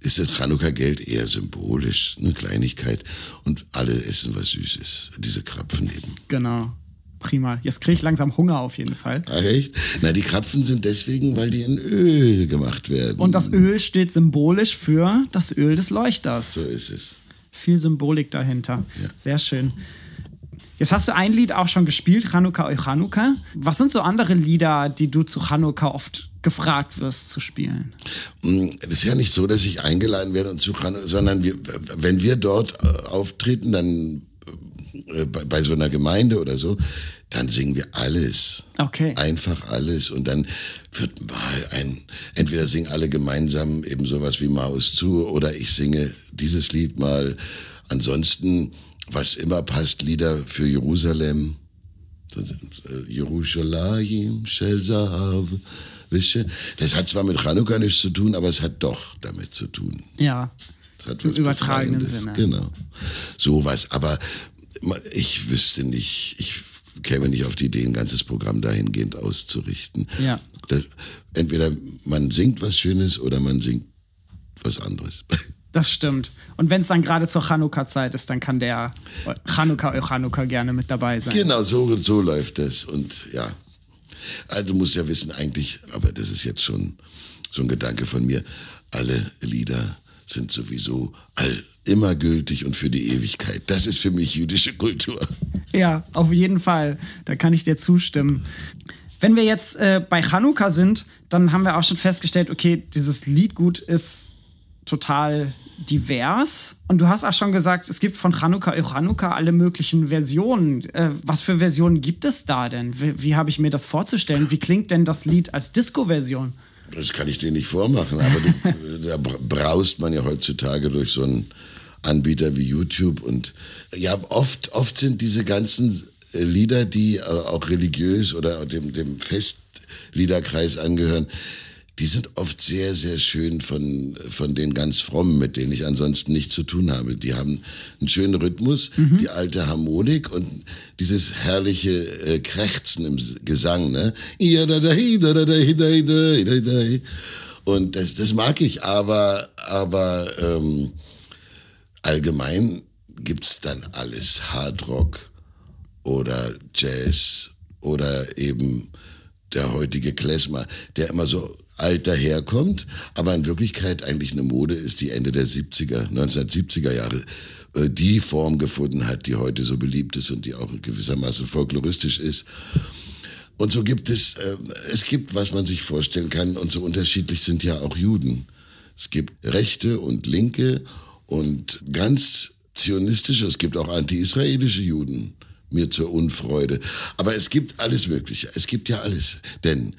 Speaker 3: ist das Chanukka-Geld eher symbolisch, eine Kleinigkeit. Und alle essen was Süßes. Diese Krapfen eben.
Speaker 1: Genau. Prima. Jetzt kriege ich langsam Hunger auf jeden Fall.
Speaker 3: Ach echt? Na, die Krapfen sind deswegen, weil die in Öl gemacht werden.
Speaker 1: Und das Öl steht symbolisch für das Öl des Leuchters.
Speaker 3: So ist es.
Speaker 1: Viel Symbolik dahinter.
Speaker 3: Ja.
Speaker 1: Sehr schön. Jetzt hast du ein Lied auch schon gespielt, Chanukka oi Chanukka. Was sind so andere Lieder, die du zu Chanukka oft gefragt wirst zu spielen?
Speaker 3: Mm, Es ist ja nicht so, dass ich eingeladen werde und zu Chanukka, sondern wir, wenn wir dort äh, auftreten, dann äh, bei, bei so einer Gemeinde oder so, dann singen wir alles.
Speaker 1: Okay.
Speaker 3: Einfach alles. Und dann wird mal ein, entweder singen alle gemeinsam eben sowas wie Maus zu oder ich singe dieses Lied mal. Ansonsten, was immer passt, Lieder für Jerusalem. Äh, Jerusalem, Shel Zahav, Wische. Das hat zwar mit Chanukka nichts zu tun, aber es hat doch damit zu tun.
Speaker 1: Ja.
Speaker 3: Das hat
Speaker 1: Im
Speaker 3: was
Speaker 1: übertragenen
Speaker 3: Befreiendes.
Speaker 1: Sinne.
Speaker 3: Genau. Sowas. Aber ich wüsste nicht, ich käme nicht auf die Idee, ein ganzes Programm dahingehend auszurichten.
Speaker 1: Ja.
Speaker 3: Das, entweder man singt was Schönes oder man singt was anderes.
Speaker 1: Das stimmt. Und wenn es dann gerade zur Chanukka-Zeit ist, dann kann der Chanukka Chanukka gerne mit dabei sein.
Speaker 3: genau, so, so läuft das. Und ja, also du musst ja wissen, eigentlich, aber das ist jetzt schon so ein Gedanke von mir, alle Lieder sind sowieso all, immer gültig und für die Ewigkeit. Das ist für mich jüdische Kultur.
Speaker 1: Ja, auf jeden Fall. Da kann ich dir zustimmen. Wenn wir jetzt äh, bei Chanukka sind, dann haben wir auch schon festgestellt, okay, dieses Liedgut ist total divers. Und du hast auch schon gesagt, es gibt von Chanukka Chanukka alle möglichen Versionen. Äh, was für Versionen gibt es da denn? Wie, wie habe ich mir das vorzustellen? Wie klingt denn das Lied als Disco-Version?
Speaker 3: Das kann ich dir nicht vormachen, aber du, da bra- braust man ja heutzutage durch so einen Anbieter wie YouTube und ja, oft, oft sind diese ganzen äh, Lieder, die äh, auch religiös oder dem, dem Festliederkreis angehören, die sind oft sehr, sehr schön von, von den ganz Frommen, mit denen ich ansonsten nichts zu tun habe. Die haben einen schönen Rhythmus, die alte Harmonik und dieses herrliche äh, Krächzen im Gesang. Ne? Und das, das mag ich, aber, aber ähm, allgemein gibt's dann alles. Hardrock oder Jazz oder eben der heutige Klezmer, der immer so alt daherkommt, aber in Wirklichkeit eigentlich eine Mode ist, die Ende der 70er, 1970er Jahre äh, die Form gefunden hat, die heute so beliebt ist und die auch gewissermaßen folkloristisch ist. Und so gibt es, äh, es gibt, was man sich vorstellen kann, und so unterschiedlich sind ja auch Juden. Es gibt Rechte und Linke und ganz zionistische, es gibt auch anti-israelische Juden, mir zur Unfreude. Aber es gibt alles Mögliche. Es gibt ja alles. Denn,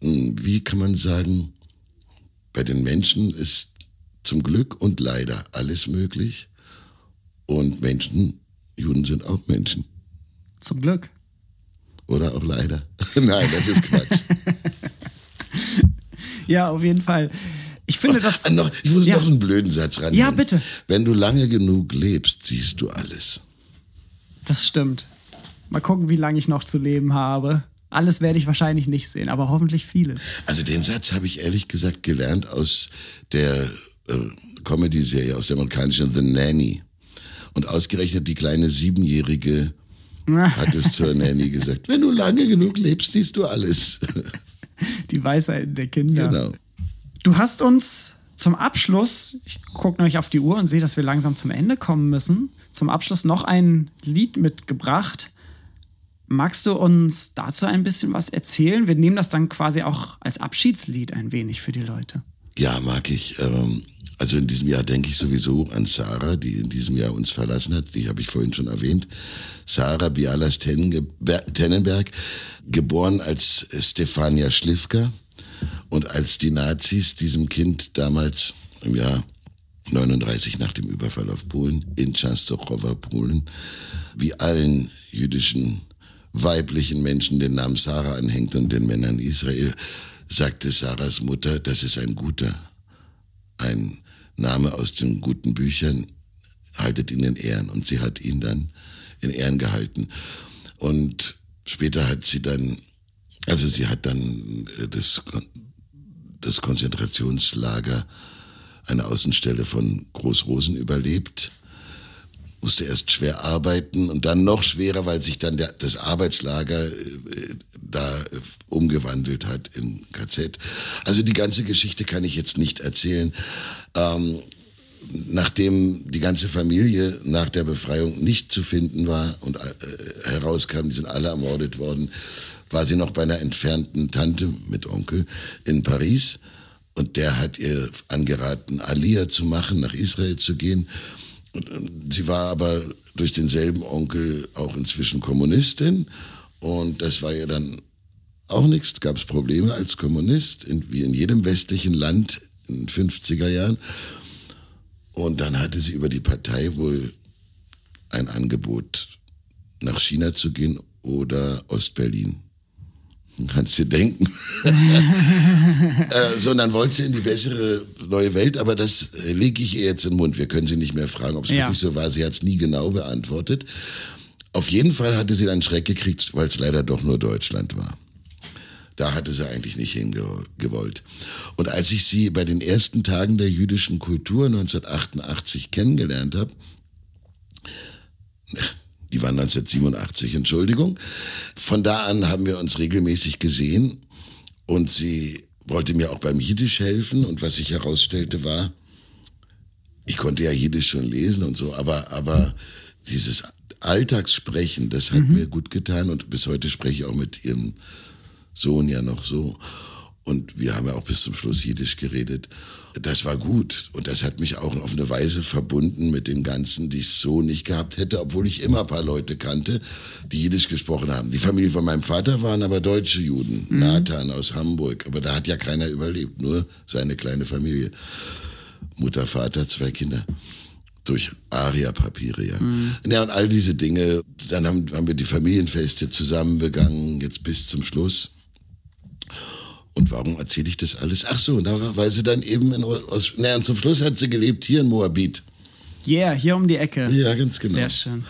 Speaker 3: wie kann man sagen, bei den Menschen ist zum Glück und leider alles möglich. Und Menschen, Juden sind auch Menschen.
Speaker 1: Zum Glück.
Speaker 3: Oder auch leider. Nein, das ist Quatsch.
Speaker 1: Ja, auf jeden Fall. Ich finde das.
Speaker 3: Ah, noch, ich muss
Speaker 1: Ja.
Speaker 3: noch einen blöden Satz ran.
Speaker 1: Ja, bitte.
Speaker 3: Wenn du lange genug lebst, siehst du alles.
Speaker 1: Das stimmt. Mal gucken, wie lange ich noch zu leben habe. Alles werde ich wahrscheinlich nicht sehen, aber hoffentlich vieles.
Speaker 3: Also den Satz habe ich ehrlich gesagt gelernt aus der äh, Comedy-Serie, aus der amerikanischen The Nanny. Und ausgerechnet die kleine Siebenjährige hat es zur Nanny gesagt. Wenn du lange genug lebst, siehst du alles.
Speaker 1: Die Weisheiten der Kinder.
Speaker 3: genau.
Speaker 1: Du hast uns zum Abschluss, ich gucke nämlich auf die Uhr und sehe, dass wir langsam zum Ende kommen müssen, zum Abschluss noch ein Lied mitgebracht. Magst du uns dazu ein bisschen was erzählen? Wir nehmen das dann quasi auch als Abschiedslied ein wenig für die Leute.
Speaker 3: Ja, mag ich. Ähm, also in diesem Jahr denke ich sowieso an Sarah, die in diesem Jahr uns verlassen hat. Die habe ich vorhin schon erwähnt. Sarah Bialas Tennenberg, geboren als Stefania Schlifka. Und als die Nazis diesem Kind damals im Jahr 39 nach dem Überfall auf Polen in Częstochowa, Polen, wie allen jüdischen weiblichen Menschen den Namen Sarah anhängt und den Männern Israel, sagte Sarahs Mutter, das ist ein guter, ein Name aus den guten Büchern, haltet ihn in Ehren. Und sie hat ihn dann in Ehren gehalten. Und später hat sie dann Also sie hat dann äh, das, das Konzentrationslager, eine Außenstelle von Großrosen überlebt, musste erst schwer arbeiten und dann noch schwerer, weil sich dann der, das Arbeitslager äh, da äh, umgewandelt hat in KZ. Also die ganze Geschichte kann ich jetzt nicht erzählen. Ähm, nachdem die ganze Familie nach der Befreiung nicht zu finden war und äh, herauskam, die sind alle ermordet worden, war sie noch bei einer entfernten Tante mit Onkel in Paris. Und der hat ihr angeraten, Alia zu machen, nach Israel zu gehen. Und sie war aber durch denselben Onkel auch inzwischen Kommunistin. Und das war ihr dann auch nichts, gab es Probleme als Kommunist, in, wie in jedem westlichen Land in den 50er Jahren. Und dann hatte sie über die Partei wohl ein Angebot, nach China zu gehen oder Ostberlin. Kannst du denken. äh, so, dann wollte sie in die bessere neue Welt, aber das lege ich ihr jetzt in den Mund. Wir können sie nicht mehr fragen, ob es ja. wirklich so war. Sie hat es nie genau beantwortet. Auf jeden Fall hatte sie dann Schreck gekriegt, weil es leider doch nur Deutschland war. Da hatte sie eigentlich nicht hingewollt. Und als ich sie bei den ersten Tagen der jüdischen Kultur 1988 kennengelernt habe, die waren 1987, Entschuldigung. Von da an haben wir uns regelmäßig gesehen und sie wollte mir auch beim Jiddisch helfen und was sich herausstellte war, ich konnte ja Jiddisch schon lesen und so, aber, aber dieses Alltagssprechen, das hat mhm. mir gut getan und bis heute spreche ich auch mit ihrem Sohn ja noch so. Und wir haben ja auch bis zum Schluss Jiddisch geredet. Das war gut. Und das hat mich auch auf eine Weise verbunden mit den Ganzen, die ich so nicht gehabt hätte, obwohl ich immer ein paar Leute kannte, die Jiddisch gesprochen haben. Die Familie von meinem Vater waren aber deutsche Juden. Mhm. Nathan aus Hamburg. Aber da hat ja keiner überlebt, nur seine kleine Familie. Mutter, Vater, zwei Kinder durch Aria-Papiere, ja. Mhm. Ja, und all diese Dinge. Dann haben, haben wir die Familienfeste zusammen begangen, jetzt bis zum Schluss. Und warum erzähle ich das alles? Ach so, weil sie dann eben in Ost, na, und zum Schluss hat sie gelebt hier in Moabit.
Speaker 1: Yeah, hier um die Ecke.
Speaker 3: Ja, ganz genau.
Speaker 1: Sehr schön.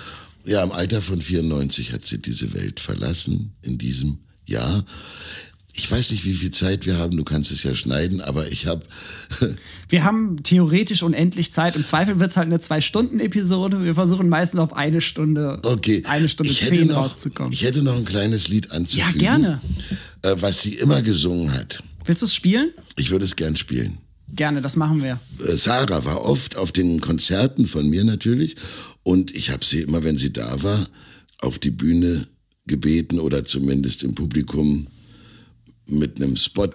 Speaker 3: Ja, im Alter von 94 hat sie diese Welt verlassen, in diesem Jahr. Ich weiß nicht, wie viel Zeit wir haben, du kannst es ja schneiden, aber ich habe.
Speaker 1: wir haben theoretisch unendlich Zeit. Im Zweifel wird es halt eine Zwei-Stunden-Episode. Wir versuchen meistens auf eine Stunde,
Speaker 3: okay.
Speaker 1: eine Stunde
Speaker 3: ich
Speaker 1: zehn
Speaker 3: noch,
Speaker 1: rauszukommen.
Speaker 3: Ich hätte noch ein kleines Lied anzufügen.
Speaker 1: Ja, gerne.
Speaker 3: Äh, was sie immer gesungen hat.
Speaker 1: Willst du es spielen?
Speaker 3: Ich würde es gern spielen.
Speaker 1: Gerne, das machen wir.
Speaker 3: Äh, Sarah war oft auf den Konzerten von mir natürlich und ich habe sie immer, wenn sie da war, auf die Bühne gebeten oder zumindest im Publikum mit einem Spot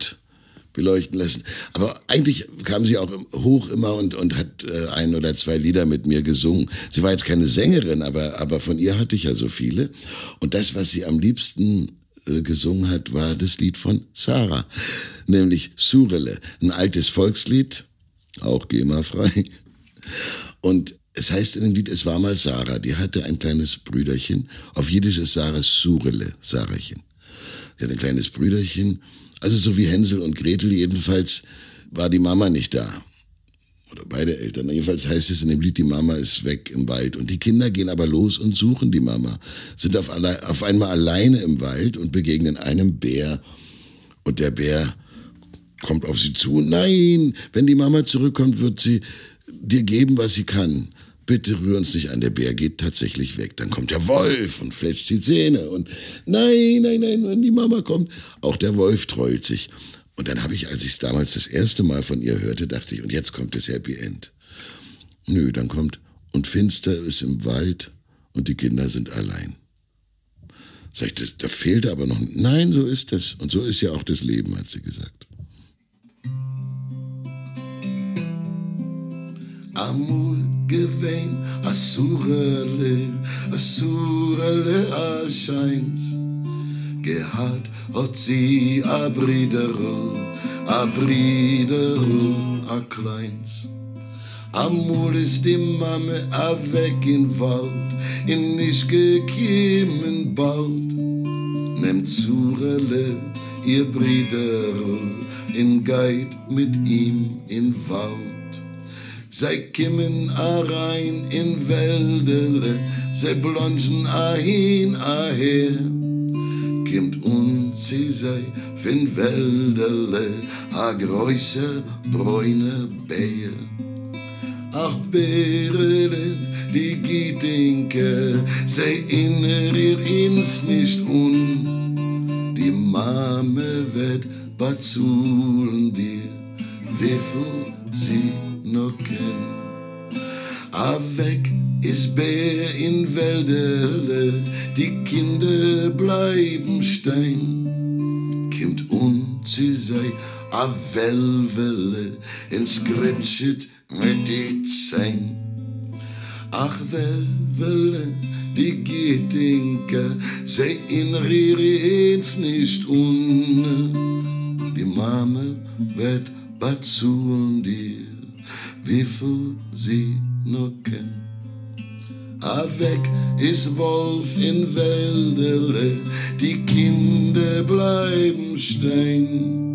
Speaker 3: beleuchten lassen. Aber eigentlich kam sie auch hoch immer und, und hat äh, ein oder zwei Lieder mit mir gesungen. Sie war jetzt keine Sängerin, aber, aber von ihr hatte ich ja so viele. Und das, was sie am liebsten äh, gesungen hat, war das Lied von Sarah, nämlich Surele, ein altes Volkslied, auch GEMA-frei. Und es heißt in dem Lied, es war mal Sarah, die hatte ein kleines Brüderchen. Auf Jiddisch ist Sarah Surele, Sarahchen. Sie hat ein kleines Brüderchen, also so wie Hänsel und Gretel jedenfalls war die Mama nicht da. Oder beide Eltern. Jedenfalls heißt es in dem Lied, die Mama ist weg im Wald. Und die Kinder gehen aber los und suchen die Mama. Sind auf, alle, auf einmal alleine im Wald und begegnen einem Bär. Und der Bär kommt auf sie zu. Nein, wenn die Mama zurückkommt, wird sie dir geben, was sie kann bitte rühr uns nicht an, der Bär geht tatsächlich weg. Dann kommt der Wolf und fletscht die Zähne und nein, nein, nein, wenn die Mama kommt, auch der Wolf treut sich. Und dann habe ich, als ich es damals das erste Mal von ihr hörte, dachte ich, und jetzt kommt das Happy End. Nö, dann kommt, und finster ist im Wald und die Kinder sind allein. Sag ich, da fehlt aber noch, nein, so ist es. Und so ist ja auch das Leben, hat sie gesagt. Amul gewein, a surele, a surele a scheins. Gehalt hat sie a Briderl, a Briderl a kleins. Amul ist die Mame a weg in Wald, in nicht gekiemen bald. Nehmt Surele, ihr Briderl, in Geid mit ihm in Wald. Zij kimmen a rein in Wäldele, a hin a her. Kimmt uns sie sei fin Wälderle, a größer bräune Bär. Ach, Bärele, die Gietinke, sei inner ihr ins nicht un. Die Mame wird bazulen dir, wieviel sie noch kennt. A weg ist Bär in Wälderle, die Kinder bleiben stein. Kimmt und sie sei a Wellwelle, ins Skriptschit mit die Zehn. Ach, Wellwelle, die geht inke, sei in ins nicht un. Die Mame wird bazulen dir, wieviel sie noch kennt. Avec ist Wolf in Wälderle, die Kinder bleiben stehen.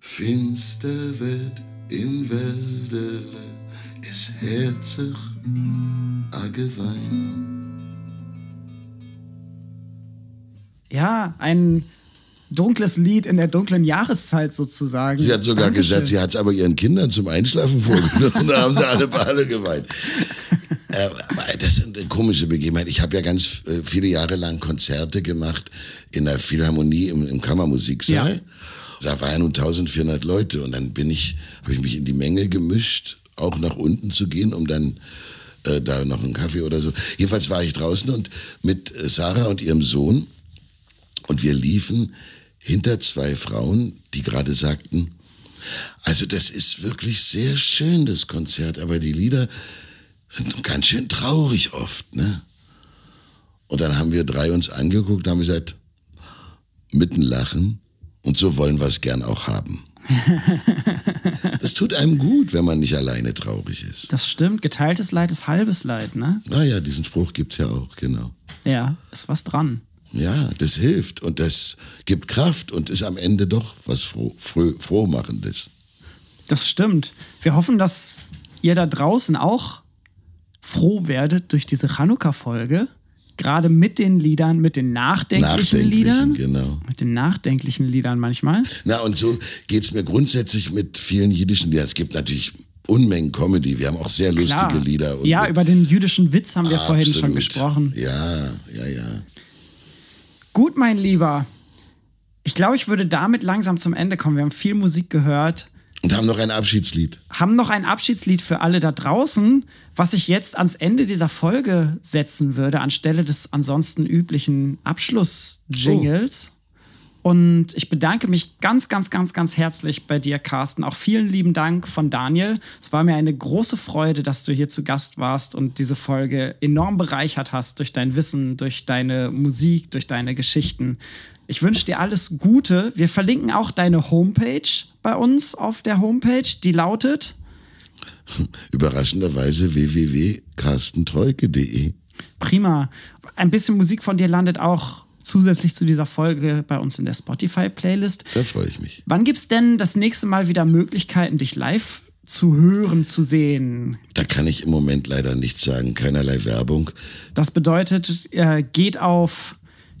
Speaker 3: Finster wird in Wälderle, es herzig a Gewein.
Speaker 1: Ja, ein dunkles Lied in der dunklen Jahreszeit sozusagen.
Speaker 3: Sie hat sogar
Speaker 1: Dankeschön.
Speaker 3: gesagt, sie hat es aber ihren Kindern zum Einschlafen vorgenommen. Da haben sie alle, alle geweint. Äh, das ist eine komische Begebenheit. Ich habe ja ganz äh, viele Jahre lang Konzerte gemacht in der Philharmonie im, im Kammermusiksaal.
Speaker 1: Ja.
Speaker 3: Da waren ja nun 1400 Leute und dann bin ich, habe ich mich in die Menge gemischt, auch nach unten zu gehen, um dann äh, da noch einen Kaffee oder so. Jedenfalls war ich draußen und mit Sarah und ihrem Sohn und wir liefen hinter zwei Frauen, die gerade sagten, also das ist wirklich sehr schön, das Konzert, aber die Lieder sind ganz schön traurig oft, ne? Und dann haben wir drei uns angeguckt, haben gesagt, mitten lachen und so wollen wir es gern auch haben. Es tut einem gut, wenn man nicht alleine traurig ist.
Speaker 1: Das stimmt, geteiltes Leid ist halbes Leid, ne?
Speaker 3: Naja, diesen Spruch gibt's ja auch, genau.
Speaker 1: Ja, ist was dran.
Speaker 3: Ja, das hilft und das gibt Kraft und ist am Ende doch was froh, froh, Frohmachendes.
Speaker 1: Das stimmt. Wir hoffen, dass ihr da draußen auch froh werdet durch diese Chanukka-Folge. Gerade mit den Liedern, mit den nachdenklichen,
Speaker 3: Nachdenklichen,
Speaker 1: Liedern.
Speaker 3: genau.
Speaker 1: Mit den nachdenklichen Liedern manchmal.
Speaker 3: Na, und so geht's mir grundsätzlich mit vielen jiddischen Liedern. Es gibt natürlich Unmengen Comedy. Wir haben auch sehr lustige
Speaker 1: Klar.
Speaker 3: Lieder. Und
Speaker 1: ja, über den jüdischen Witz haben wir vorhin schon
Speaker 3: Absolut.
Speaker 1: gesprochen.
Speaker 3: Ja, ja, ja.
Speaker 1: Gut, mein Lieber. Ich glaube, ich würde damit langsam zum Ende kommen. Wir haben viel Musik gehört.
Speaker 3: Und haben noch ein Abschiedslied.
Speaker 1: haben noch ein Abschiedslied für alle da draußen, was ich jetzt ans Ende dieser Folge setzen würde, anstelle des ansonsten üblichen Abschluss-Jingles. Und ich bedanke mich ganz, ganz, ganz, ganz herzlich bei dir, Carsten. Auch vielen lieben Dank von Daniel. Es war mir eine große Freude, dass du hier zu Gast warst und diese Folge enorm bereichert hast durch dein Wissen, durch deine Musik, durch deine Geschichten. Ich wünsche dir alles Gute. Wir verlinken auch deine Homepage bei uns auf der Homepage, die lautet
Speaker 3: Überraschenderweise www.carstentreuke.de.
Speaker 1: Prima. Ein bisschen Musik von dir landet auch zusätzlich zu dieser Folge bei uns in der Spotify-Playlist.
Speaker 3: Da freue ich mich.
Speaker 1: Wann gibt es denn das nächste Mal wieder Möglichkeiten, dich live zu hören, zu sehen?
Speaker 3: Da kann ich im Moment leider nichts sagen. Keinerlei Werbung.
Speaker 1: Das bedeutet, äh, geht auf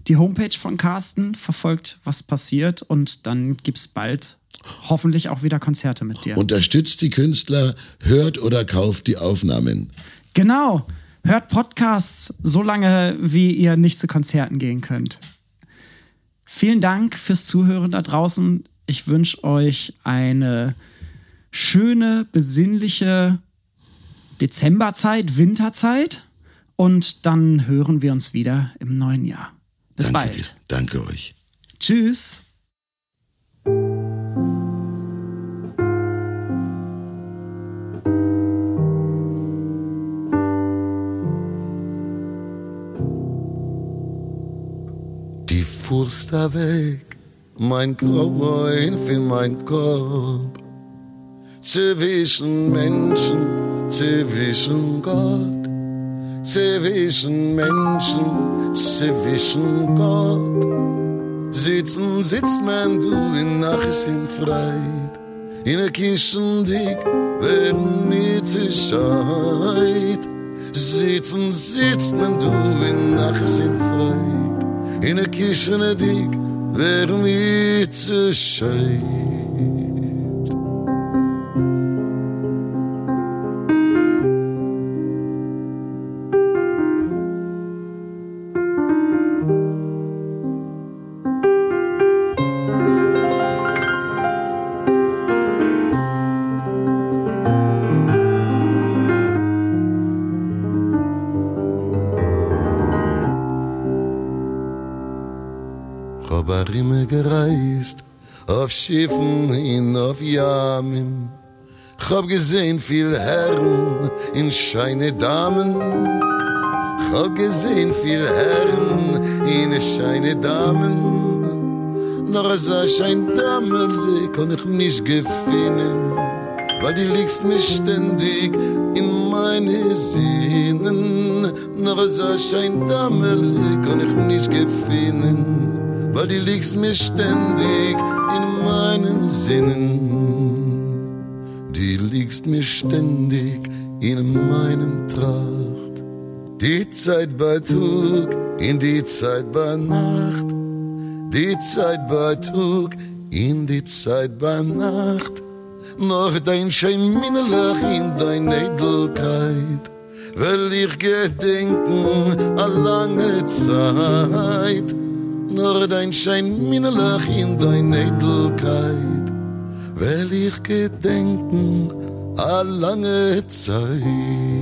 Speaker 1: die Homepage von Carsten, verfolgt, was passiert und dann gibt es bald hoffentlich auch wieder Konzerte mit dir.
Speaker 3: Unterstützt die Künstler, hört oder kauft die Aufnahmen.
Speaker 1: Genau. Hört Podcasts so lange, wie ihr nicht zu Konzerten gehen könnt. Vielen Dank fürs Zuhören da draußen. Ich wünsche euch eine schöne, besinnliche Dezemberzeit, Winterzeit. Und dann hören wir uns wieder im neuen Jahr. Bis
Speaker 3: Danke
Speaker 1: bald.
Speaker 3: dir. Danke euch.
Speaker 1: Tschüss.
Speaker 3: Fuhrst da weg, mein Cowboy in mein Korb. Zwischen Menschen, zwischen Gott. Zwischen Menschen, zwischen Gott. Sitzen sitzt man du in Nachts in Freit. In der Kischen dick, werden nicht Sicherheit. Sitzen sitzt man du in Nachts in Freit. In a kischen dik wer mi Schiffen in auf Yamen. Ich hab gesehen viel Herren in scheine Damen. Ich hab gesehen viel Herren in scheine Damen. Noch als ein schein Damen kann ich mich gefinnen, weil die liegst mich ständig in meine Sinnen. Noch als ein schein Damen kann ich mich gefinnen, weil die liegst mich ständig in meinen Sinnen. Die liegst mir ständig in meinem Tracht. Die Zeit bei Tug, in die Zeit bei Nacht. Die Zeit bei Tug, in die Zeit bei Nacht. Noch dein Schein Minnelach in dein Edelkeit. Will ich gedenken a lange Zeit nur dein Schein Minnelach in dein Edelkeit, will ich gedenken a lange Zeit.